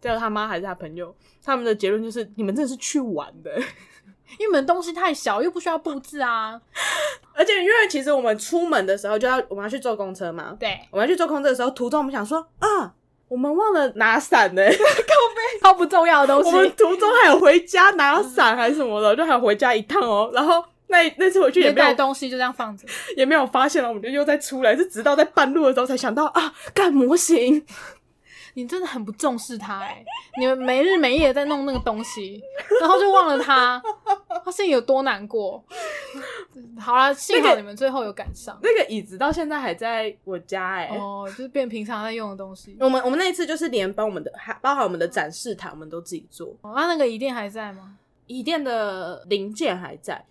叫他妈还是他朋友，他们的结论就是你们真的是去玩的。因为你们东西太小，又不需要布置啊。而且因为其实我们出门的时候就要我们要去坐公车嘛，对，我们要去坐公车的时候，途中我们想说啊，我们忘了拿伞呢、超不重要的东西我们，途中还有回家拿伞还是什么的，就还有回家一趟哦。然后那那次回去也没有东西就这样放着。也没有发现了，我们就又再出来，是直到在半路的时候才想到啊，干模型。你真的很不重视他哎、你们没日没夜在弄那个东西，然后就忘了他，他心里有多难过。好啦，幸好你们最后有赶上。那个椅子到现在还在我家哎、哦，就是变平常在用的东西。我们我们那一次就是连帮我们的，还包含我们的展示台，我们都自己做。哦，那那个椅垫还在吗？椅垫的零件还在，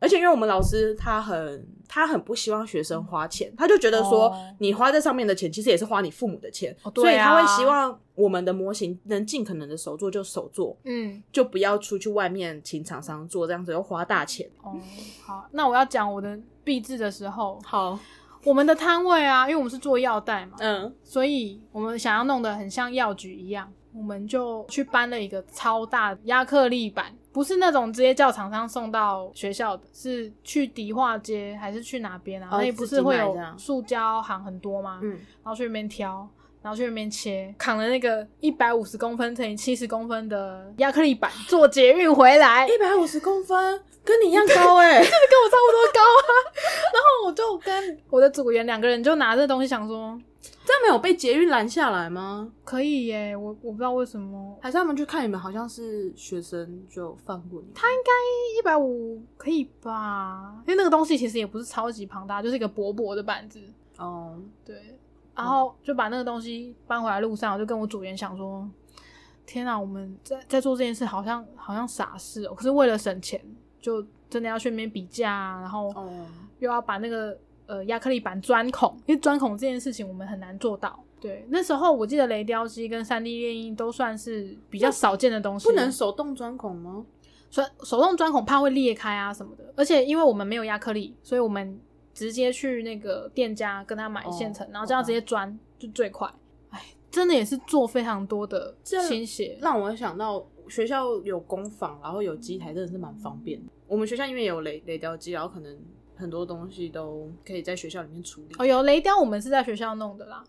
而且因为我们老师他很他很不希望学生花钱，他就觉得说哦。你花在上面的钱，其实也是花你父母的钱，所以他会希望我们的模型能尽可能的手做就手做，嗯，就不要出去外面请厂商做，这样子又花大钱。哦，好，那我要讲我的壁纸的时候，好，我们的摊位啊，因为我们是做药袋嘛，嗯，所以我们想要弄得很像药局一样，我们就去搬了一个超大的亚克力板，不是那种直接叫厂商送到学校的，是去迪化街还是去哪边啊？哦那里不是会有塑胶行很多吗？嗯，然后去那边挑。然后去那边切，扛了那个一百五十公分乘以七十公分的亚克力板，做捷运回来，一百五十公分，跟你一样高哎、跟我差不多高啊。然后我就跟我的组员两个人就拿这东西想说，这样没有被捷运拦下来吗？可以耶，我我不知道为什么还是他们去看你们好像是学生就放过你他应该？一百五可以吧？因为那个东西其实也不是超级庞大，就是一个薄薄的板子。哦，对，然后就把那个东西搬回来路上，我就跟我组员想说：天啊，我们在在做这件事好像好像傻事哦、可是为了省钱，就真的要去那边比价啊，然后哦，又要把那个呃亚克力板钻孔，因为钻孔这件事情我们很难做到。对，那时候我记得雷雕机跟三 D 猎鹰都算是比较少见的东西，不能手动钻孔吗？手手动钻孔怕会裂开啊什么的，而且因为我们没有亚克力，所以我们直接去那个店家跟他买现成，哦然后这样直接钻就最快。哎，真的也是做非常多的这心血。让我想到学校有工坊，然后有机台，真的是蛮方便的。我们学校因为有雷雷雕机，然后可能很多东西都可以在学校里面处理。哦，有雷雕，我们是在学校弄的啦。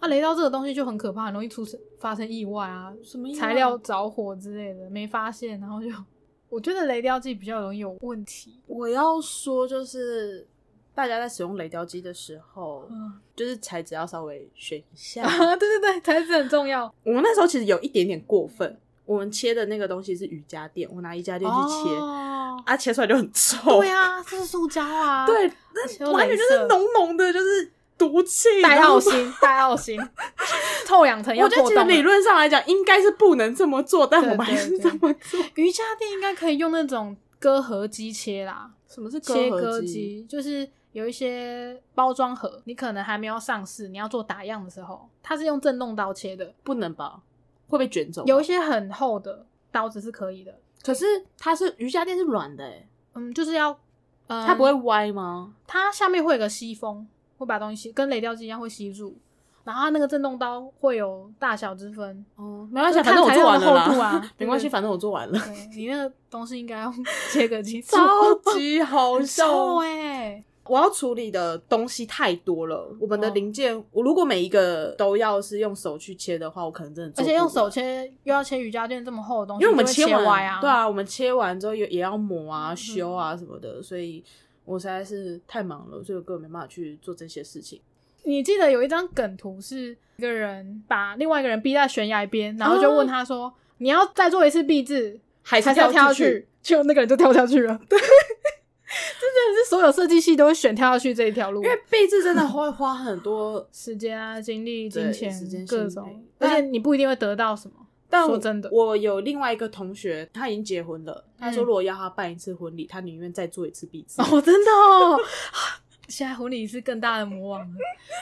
啊，雷雕这个东西就很可怕，很容易出生发生意外啊，什么材料着火之类的，没发现，然后就我觉得雷雕机比较容易有问题。我要说，就是大家在使用雷雕机的时候，嗯，就是材质要稍微选一下。啊，对对对，材质很重要。我们那时候其实有一点点过分，我们切的那个东西是瑜伽垫，我拿瑜伽垫去切，哦、啊，切出来就很臭。对啊，这是塑胶啊。对，那完全就是浓浓的，就是毒气。带然后奥辛，带奥辛，臭氧层要我觉得。其实理论上来讲，应该是不能这么做，但我们还是这么做。瑜伽垫应该可以用那种割合机切啦，什么是切割割机就是有一些包装盒，你可能还没有上市，你要做打样的时候，它是用震动刀切的，不能吧？会被卷走。有一些很厚的刀子是可以的，可是它是瑜伽垫是软的，哎，嗯，就是要，呃，它不会，歪吗？它下面会有个吸风，会把东西吸跟雷雕机一样会吸住。然后它那个震动刀会有大小之分，哦，没关系，反正我做完了啦。厚度啊。没关系，反正我做完了。对你那个东西应该用 切割机做，超级 好很笑臭哎、我要处理的东西太多了，我们的哦零件，我如果每一个都要是用手去切的话，我可能真的而且用手，切又要切瑜伽垫这么厚的东西，因为我们切完，歪啊，对，啊，我们切完之后也也要磨啊、修啊什么的，所以我实在是太忙了，所以我根本没办法去做这些事情。你记得有一张梗图是一个人把另外一个人逼在悬崖边，然后就问他说：“你要再做一次壁纸，还还是要跳下去？去？”结果那个人就跳下去了。对，这真的是所有设计系都会选跳下去这一条路，因为壁纸真的会花很多，时间啊、精力、金钱时间各种，而且你不一定会得到什么。但说真的我有另外一个同学，他已经结婚了，他说嗯如果要他办一次婚礼，他宁愿再做一次壁纸。哦，真的哦，现在婚礼是更大的魔王了，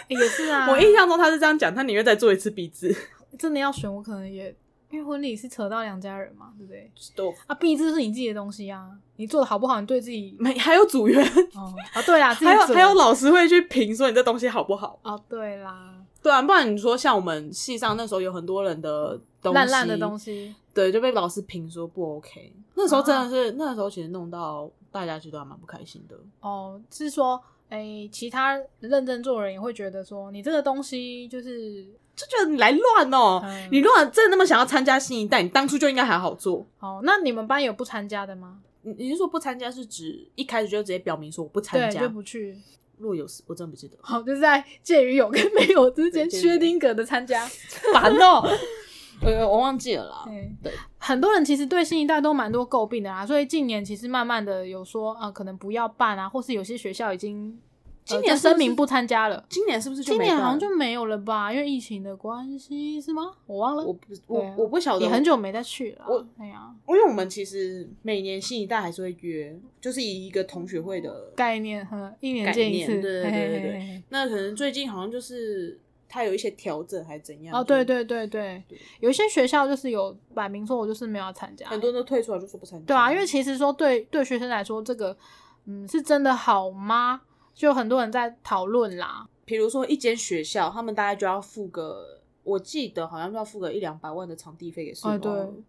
欸也是啊。我印象中他是这样讲，他宁愿再做一次壁纸。真的要选，我可能也因为婚礼是扯到两家人嘛，对不对？都啊，毕竟这是你自己的东西啊，你做的好不好，你对自己 没还有组员，哦啊，对啦，自己做还有还有老师会去评说你这东西好不好。哦，对啦，对啊，不然你说像我们系上那时候有很多人的东西烂烂的东西，对，就被老师评说不 OK。那时候真的是，那时候其实弄到大家其实都还蛮不开心的。哦，是说，哎，其他认真做人也会觉得说，你这个东西就是就觉得你来乱哦、嗯你如果真的那么想要参加新一代，你当初就应该好好做。哦，那你们班有不参加的吗？你你是说不参加是指一开始就直接表明说我不参对，加就？不去。若有我真的不记得，好，就是在介于有跟没有之间，对薛丁格的参加。烦哦、呃我忘记了啦。对对，很多人其实对新一代都蛮多诟病的啦，所以近年其实慢慢的有说，呃，可能不要办啊，或是有些学校已经今呃年声明不参加了。今年是不是就没今年好像就没有了吧，因为疫情的关系是吗？我忘了，我不我啊我不晓得，也很久没再去了。我哎呀，因为我们其实每年新一代还是会约，就是以一个同学会的概念，和，一年概见一次，念对对对对对嘿嘿嘿嘿那可能最近好像就是它有一些调整还是怎样？哦，对，对对对对，有一些学校就是有摆明说，我就是没有要参加，很多人都退出来就说不参加。对啊，因为其实说对对学生来说，这个嗯是真的好吗？就很多人在讨论啦。比如说一间学校，他们大概就要付个，我记得好像就要付个一两百万的场地费给社哎工。对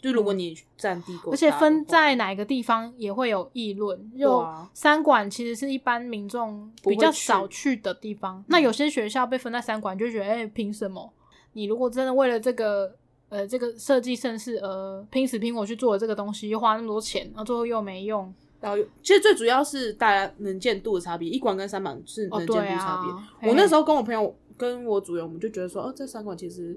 就如果你占地而且分在哪个地方也会有议论。就啊三馆其实是一般民众比较少去的地方，那有些学校被分在三馆，就觉得哎，凭、什么？你如果真的为了这个呃这个设计盛世而拼死拼活去做了这个东西，又花那么多钱，然后最后又没用，然后其实最主要是大家能见度的差别，一馆跟三馆是哦能见度差别。啊，我那时候候跟我朋友跟我组员，我们就觉得说，哦，这三馆其实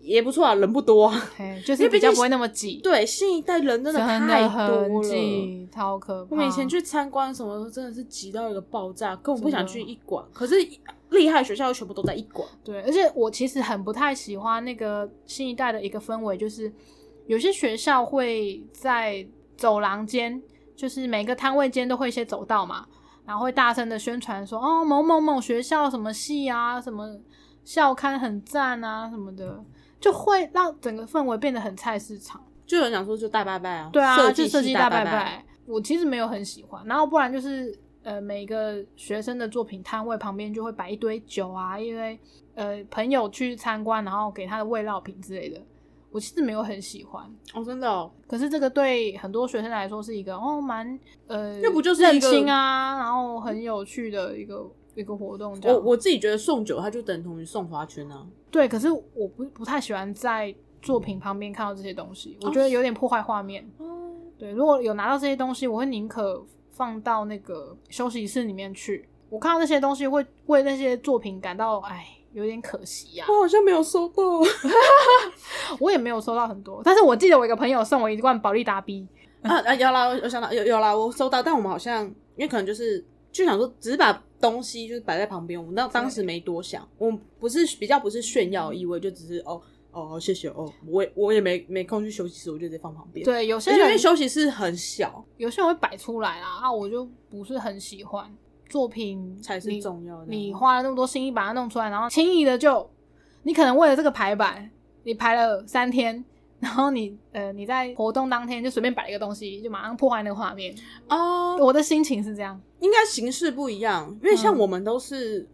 也不错啊，人不多啊。就是比较不会那么挤，对，新一代人真的太多了。挤，超可怕。我们以前去参观什么，真的是挤到一个爆炸，根本不想去一馆。可是厉害学校又全部都在一馆。对，而且我其实很不太喜欢那个新一代的一个氛围，就是有些学校会在走廊间，就是每个摊位间都会一些走道嘛，然后会大声的宣传说，哦，某某某学校什么系啊，什么校刊很赞啊，什么的，就会让整个氛围变得很菜市场。就有人讲说，就大拜拜啊，对啊，就设计大拜拜拜，我其实没有很喜欢。然后不然就是呃，每个学生的作品摊位旁边就会摆一堆酒啊，因为呃朋友去参观，然后给他的味料品之类的，我其实没有很喜欢。哦，真的哦，可是这个对很多学生来说是一个哦蛮呃，那不就是认一个啊，然后很有趣的一个一个活动。我我自己觉得送酒，它就等同于送花圈啊。对，可是我不不太喜欢在作品旁边看到这些东西，我觉得有点破坏画面。哦，对，如果有拿到这些东西，我会宁可放到那个休息室里面去。我看到那些东西，会为那些作品感到哎，有点可惜呀、我好像没有收到。我也没有收到很多，但是我记得我一个朋友送我一罐宝利达 B，啊啊，有啦，我想到有有啦，我收到，但我们好像因为可能就是就想说，只是把东西就是摆在旁边，我们那当时没多想，我们不是比较不是炫耀意味，就只是哦哦谢谢哦，我也我也没没空去休息室，我就直接放旁边。，对，有些因为人休息室很小有些人会摆出来啦，啊，我就不是很喜欢作品才是重要的。你花了那么多心意把它弄出来，然后轻易的就，你可能为了这个排版，你排了三天，然后你呃你在活动当天就随便摆一个东西，就马上破坏那个画面。哦，我的心情是这样，应该形式不一样，因为像嗯我们都是、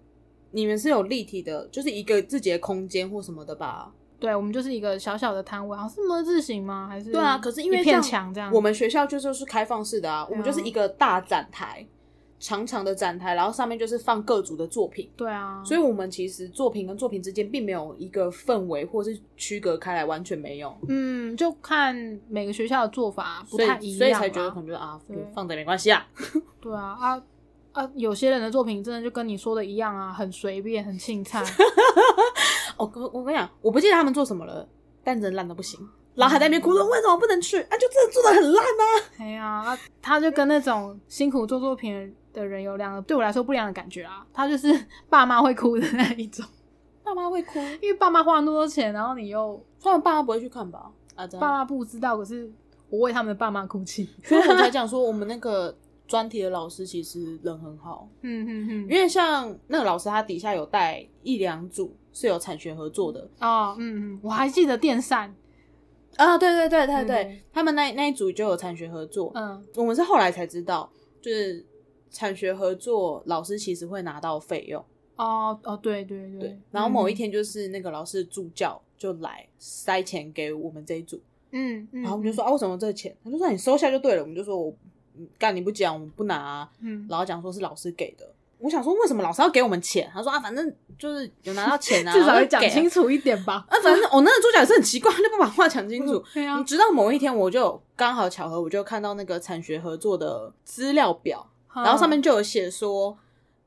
你们是有立体的，就是一个自己的空间或什么的吧。对我们就是一个小小的摊位，好像是么字形吗？还是对啊，可是因为片像墙这样，我们学校就就是开放式的啊，我们就是一个大展台，长长的展台，然后上面就是放各组的作品，对啊，所以我们其实作品跟作品之间并没有一个氛围或是区隔开来，完全没有，嗯，就看每个学校的做法不所太一样以所以才觉得可能就是啊对，放着没关系啊。对啊啊啊，有些人的作品真的就跟你说的一样啊，很随便，很青菜。哦，我我跟你讲，我不记得他们做什么了，但真的烂的不行。然后还在那边哭说为什么不能去？啊，就真的做的很烂啊！哎呀、啊他就跟那种辛苦做作品的人有两个对我来说不良的感觉啊。他就是 爸妈会哭的那一种，爸妈会哭，因为爸妈花那么多钱，然后你又他们爸妈不会去看吧？啊，爸妈不知道，可是我为他们的爸妈哭泣。所以我才 讲说，我们那个专题的老师其实人很好，嗯嗯嗯，因为像那个老师他底下有带一两组是有产学合作的哦，嗯嗯，我还记得电扇，啊，对对对对对对，他们那那一组就有产学合作，嗯我们是后来才知道，就是产学合作老师其实会拿到费用，哦哦，对对对，对，然后某一嗯，天就是那个老师助教就来塞钱给我们这一组，嗯嗯，然后我们就说啊，为什么这个钱？他就说你收下就对了，我们就说我嗯干你不讲，我们不拿、啊，嗯，然后讲说是老师给的。我想说为什么老师要给我们钱？他说啊，反正就是有拿到钱啊，至少要讲清。楚一点吧。啊，反正我、那个助教也是很奇怪，他就不把话讲清楚。对啊，直到某一天，我就刚好巧合，我就看到那个产学合作的资料表，然后上面就有写说，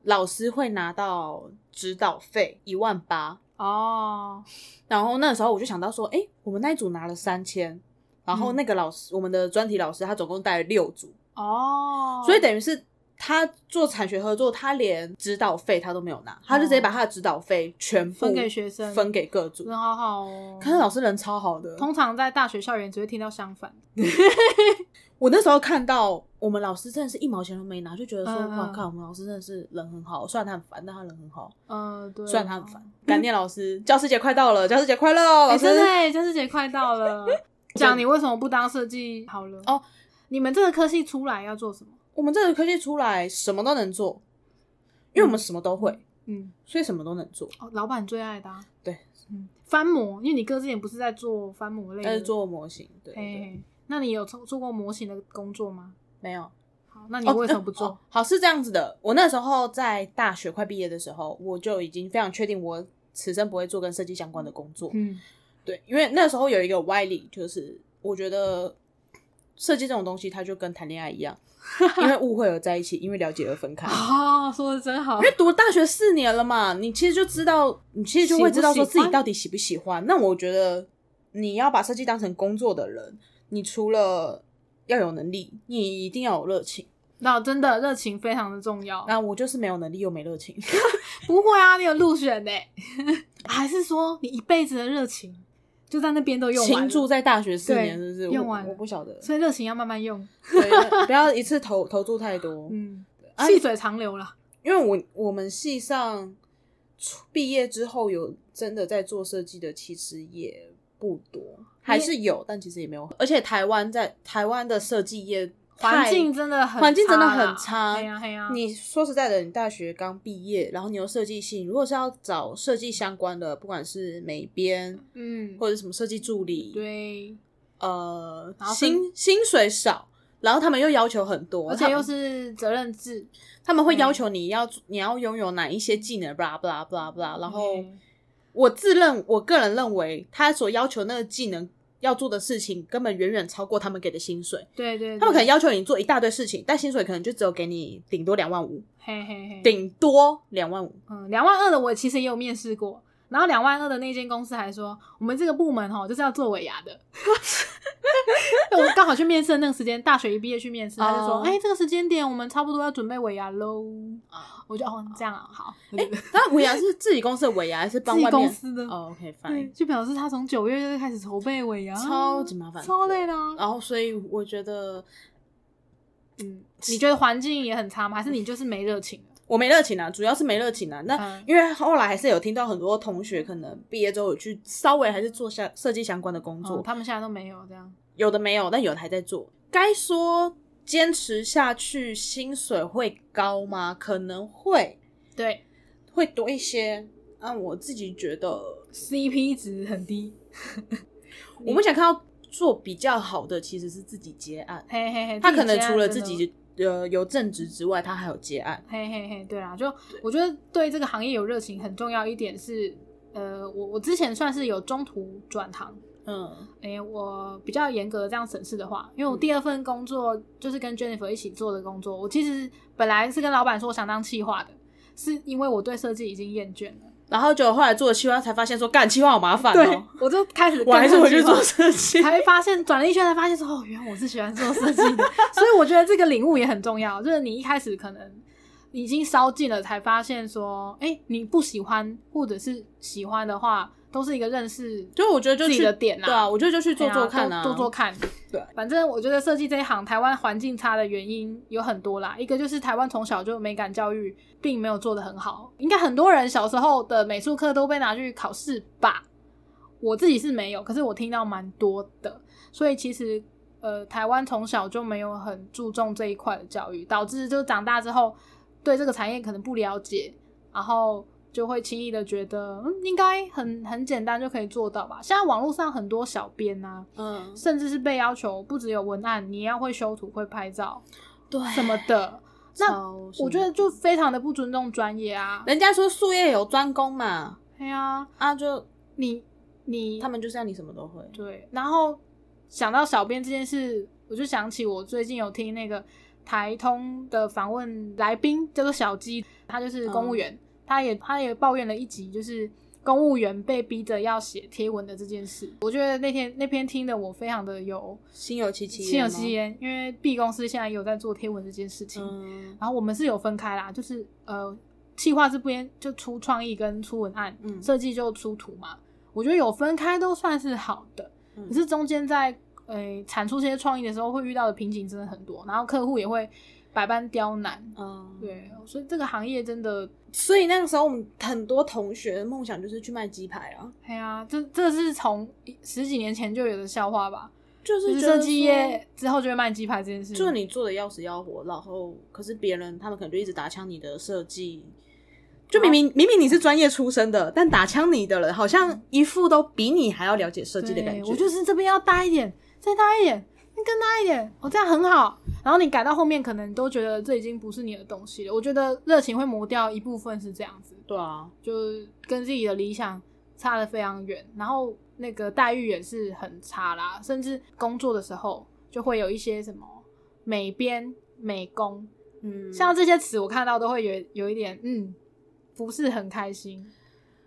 老师会拿到指导费一万八。哦，然后那时候我就想到说，哎，我们那一组拿了三千，然后嗯那个老师，我们的专题老师他总共带了六组，哦，所以等于是他做产学合作，他连指导费他都没有拿，他就直接把他的指导费全部分给学生分给各组。人好好哦。可是老师人超好的，通常在大学校园只会听到相反。我那时候看到我们老师真的是一毛钱都没拿，就觉得说，嗯嗯哇靠，我们老师真的是人很好。虽然他很烦，但他人很好。嗯，对啊，虽然他很烦，感念老师，教师节快到了，教师节快乐哦，老哎，师。真的耶，教师节快到了，讲你为什么不当设计好了？哦，你们这个科系出来要做什么？我们这个科技出来什么都能做，因为我们什么都会，嗯，所以什么都能做。哦，老板最爱的、啊，对，嗯，翻模，因为你哥之前不是在做翻模类的，但是做模型，对，那你有做做过模型的工作吗？没有。好，那你为什么不做？哦好，是这样子的。我那时候在大学快毕业的时候，我就已经非常确定我此生不会做跟设计相关的工作。嗯对，因为那时候有一个歪理，就是我觉得设计这种东西，它就跟谈恋爱一样，因为误会而在一起，因为了解而分开。啊，说的真好因。为读了大学四年了嘛，你其实就知道，你其实就会知道说自己喜不喜欢到底喜不喜欢。那我觉得你要把设计当成工作的人，你除了要有能力，你一定要有热情。那真的热情非常的重要。那我就是没有能力又没热情。不会啊，你有入选呢，还是说你一辈子的热情就在那边都用？倾注在大学四年，对是不是？用完了我不晓得，所以热情要慢慢用。对，不要一次投投注太多。嗯，啊细水长流啦。因为我我们系上出毕业之后有真的在做设计的，其实也不多，还是有，但其实也没有。而且台湾在台湾的设计业环境真的很环境真的差很差你说实在的，你大学刚毕业，然后你又设计系，如果是要找设计相关的，不管是美编嗯，或者什么设计助理，对，呃薪薪水少，然后他们又要求很多，而且又是责任制，他们会要求你要你要拥有哪一些技能，blah blah blah blah。然后嗯我自认我个人认为，他所要求那个技能要做的事情，根本远远超过他们给的薪水。对对，他们可能要求你做一大堆事情，但薪水可能就只有给你顶多两万五，嘿嘿嘿，顶多两万五。嗯，两万二的我其实也有面试过，然后两万二的那间公司还说，我们这个部门哈就是要做尾牙的。我刚好去面试的那个时间，大学一毕业去面试，他就说，哦哎、这个时间点我们差不多要准备尾牙喽。啊我就哦这样啊，好，那尾牙是自己公司的尾牙，还是帮自己外面公司的哦，OK 对，fine，就表示他从九月就开始筹备尾牙，超级麻烦，超累的、啊。然后所以我觉得嗯，你觉得环境也很差吗？还是你就是没热情？我没热情啊，主要是没热情啊。那、嗯因为后来还是有听到很多同学可能毕业之后有去稍微还是做下设计相关的工作，哦，他们现在都没有这样。有的没有，但有的还在做。该说坚持下去薪水会高吗？可能会，对会多一些。啊，我自己觉得，，CP 值很低。我们想看到做比较好的其实是自己接案，嘿嘿嘿，他可能除了自己呃有正职之外，他还有接案。嘿嘿嘿，对啊，就我觉得对这个行业有热情很重要一点是，呃，我我之前算是有中途转行，嗯。诶、我比较严格的这样审视的话，因为我第二份工作就是跟 Jennifer 一起做的工作，我其实本来是跟老板说我想当企划的，是因为我对设计已经厌倦了，然后就后来做了企划，才发现说干企划好麻烦对哦，，我就开始我还是回去做设计。才发现转了一圈才发现说哦，原来我是喜欢做设计的，所以我觉得这个领悟也很重要。就是你一开始可能已经烧尽了，才发现说，哎、你不喜欢或者是喜欢的话，都是一个认识就我觉得就自己的点啊对啊，我觉得就去做做看啊，多做做看。对，反正我觉得设计这一行，台湾环境差的原因有很多啦。一个就是台湾从小就美感教育并没有做得很好，应该很多人小时候的美术课都被拿去考试吧。我自己是没有，可是我听到蛮多的，所以其实呃，台湾从小就没有很注重这一块的教育，导致就长大之后对这个产业可能不了解，然后就会轻易的觉得嗯，应该很很简单就可以做到吧。现在网络上很多小编啊，嗯，甚至是被要求不只有文案，你要会修图、会拍照对，什么的。那我觉得就非常的不尊重专业啊！人家说术业有专攻嘛，对啊，啊，就你你他们就是要你什么都会，对，然后想到小编这件事，我就想起我最近有听那个台通的访问来宾，叫做小鸡，他就是公务员，他也他也抱怨了一集，就是公务员被逼着要写贴文的这件事。我觉得那天那篇听的我非常的有心有戚戚，心有戚，焉，因为 B 公司现在也有在做贴文这件事情，嗯。然后我们是有分开啦，就是呃，企划这边就出创意跟出文案，嗯。设计就出图嘛。我觉得有分开都算是好的，嗯。可是中间在呃产出这些创意的时候会遇到的瓶颈真的很多，然后客户也会百般刁难。嗯，对，所以这个行业真的，所以那个时候我们很多同学的梦想就是去卖鸡排啊，哎呀，这这是从十几年前就有的笑话吧？就就是是设计业之后就会卖鸡排这件事，就是你做的要死要活，然后可是别人他们可能就一直打枪你的设计，就明明明明你是专业出身的，但打枪你的人好像一副都比你还要了解设计的感觉。我就是这边要大一点，再大一点，再更大一点，哦，这样很好。然后你改到后面，可能都觉得这已经不是你的东西了。我觉得热情会磨掉一部分是这样子，对啊，就跟自己的理想差的非常远，然后那个待遇也是很差啦，甚至工作的时候就会有一些什么美编、美工，嗯，像这些词我看到都会有有一点嗯，不是很开心。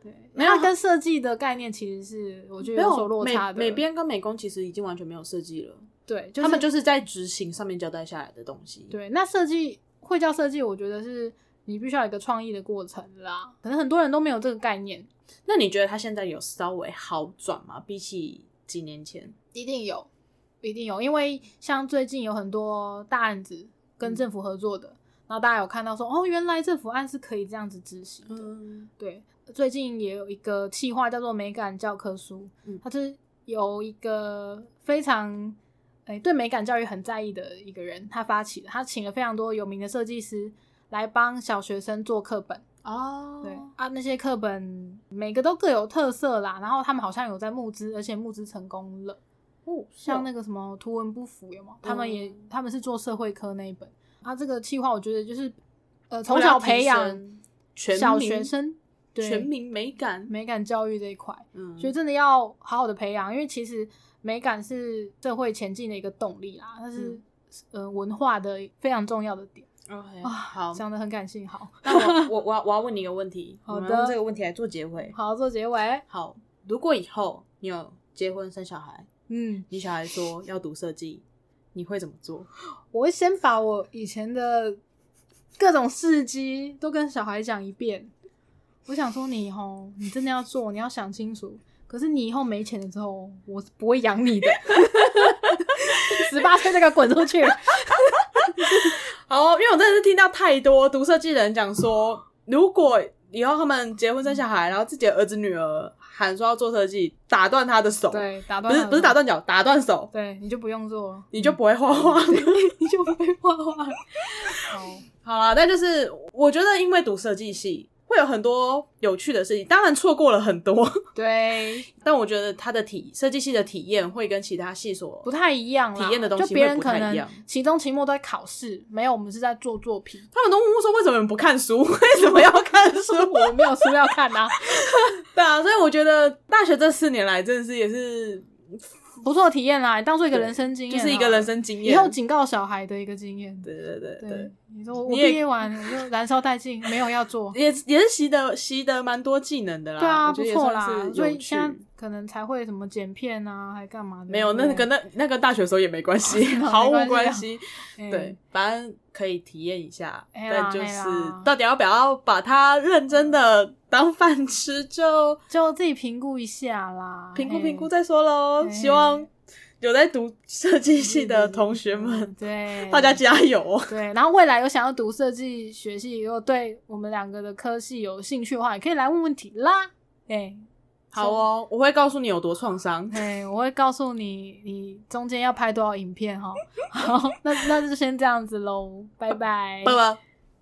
对，没有。跟设计的概念其实是我觉得没有所落差的。美编跟美工其实已经完全没有设计了，对，就是、他们就是在执行上面交代下来的东西。，对。那设计会叫设计，我觉得是你必须要有一个创意的过程啦。可能很多人都没有这个概念，那你觉得他现在有稍微好转吗？比起几年前？一定有，一定有，因为像最近有很多大案子跟政府合作的，然后大家有看到说，哦，原来政府案是可以这样子执行的。嗯对，最近也有一个企划叫做美感教科书，嗯它是有一个非常哎、对美感教育很在意的一个人，他发起的，他请了非常多有名的设计师来帮小学生做课本。哦对啊，那些课本每个都各有特色啦，然后他们好像有在募资，而且募资成功了。哦，像那个什么图文不符有吗？他们也他们是做社会科那一本。啊，这个计划我觉得就是呃从小培养全小民学生全民美感，美感教育这一块。嗯，所以真的要好好的培养，因为其实美感是社会前进的一个动力啦，它是、嗯呃文化的非常重要的点 OK 啊。好，讲的很感性，好，那我我我要我要问你一个问题，好的我们用这个问题来做结尾。好做结尾。好，如果以后你有结婚生小孩，嗯，你小孩说要读设计，你会怎么做？我会先把我以前的各种事迹都跟小孩讲一遍。我想说，你以后你真的要做，你要想清楚。可是你以后没钱的时候，我是不会养你的。十八岁那个滚出去！好，因为我真的是听到太多读设计的人讲说，如果以后他们结婚生小孩，然后自己的儿子女儿喊说要做设计，打断他的手，，对，打断不是不是打断脚，打断手，对，你就不用做，你就不会画画了。你就不会画画。好，好了，但就是我觉得，因为读设计系会有很多有趣的事情，当然错过了很多，对，但我觉得他的体设计系的体验会跟其他系所不太一样。体验的东西就别人不可能期中、期末都在考试，没有，我们是在做作品。他们都问说为什么你不看书？为什么要看书？我没有书要看啊，对啊，所以我觉得大学这四年来真的是也是不错的体验啦，当做一个人生经验啊，就是一个人生经验。以后警告小孩的一个经验。对对对对对，，你说我毕业完我就燃烧殆尽，没有要做。也也是习得习得蛮多技能的啦。对啊，不错啦所以现在可能才会什么剪片啊，还干嘛的？没有，那跟那那个大学的时候也没关系，哦毫无没关系对，反正可以体验一下，但就是到底要不要把它认真的当饭吃，就 就自己评估一下啦，嘿评估评估再说喽。希望有在读设计系的同学们，嗯对，大家加油哦！对，然后未来有想要读设计学系，如果对我们两个的科系有兴趣的话，也可以来问问题啦。哎，好哦，我会告诉你有多创伤。哎，我会告诉你，你中间要拍多少影片哈。好，那那就先这样子喽，拜拜。拜拜。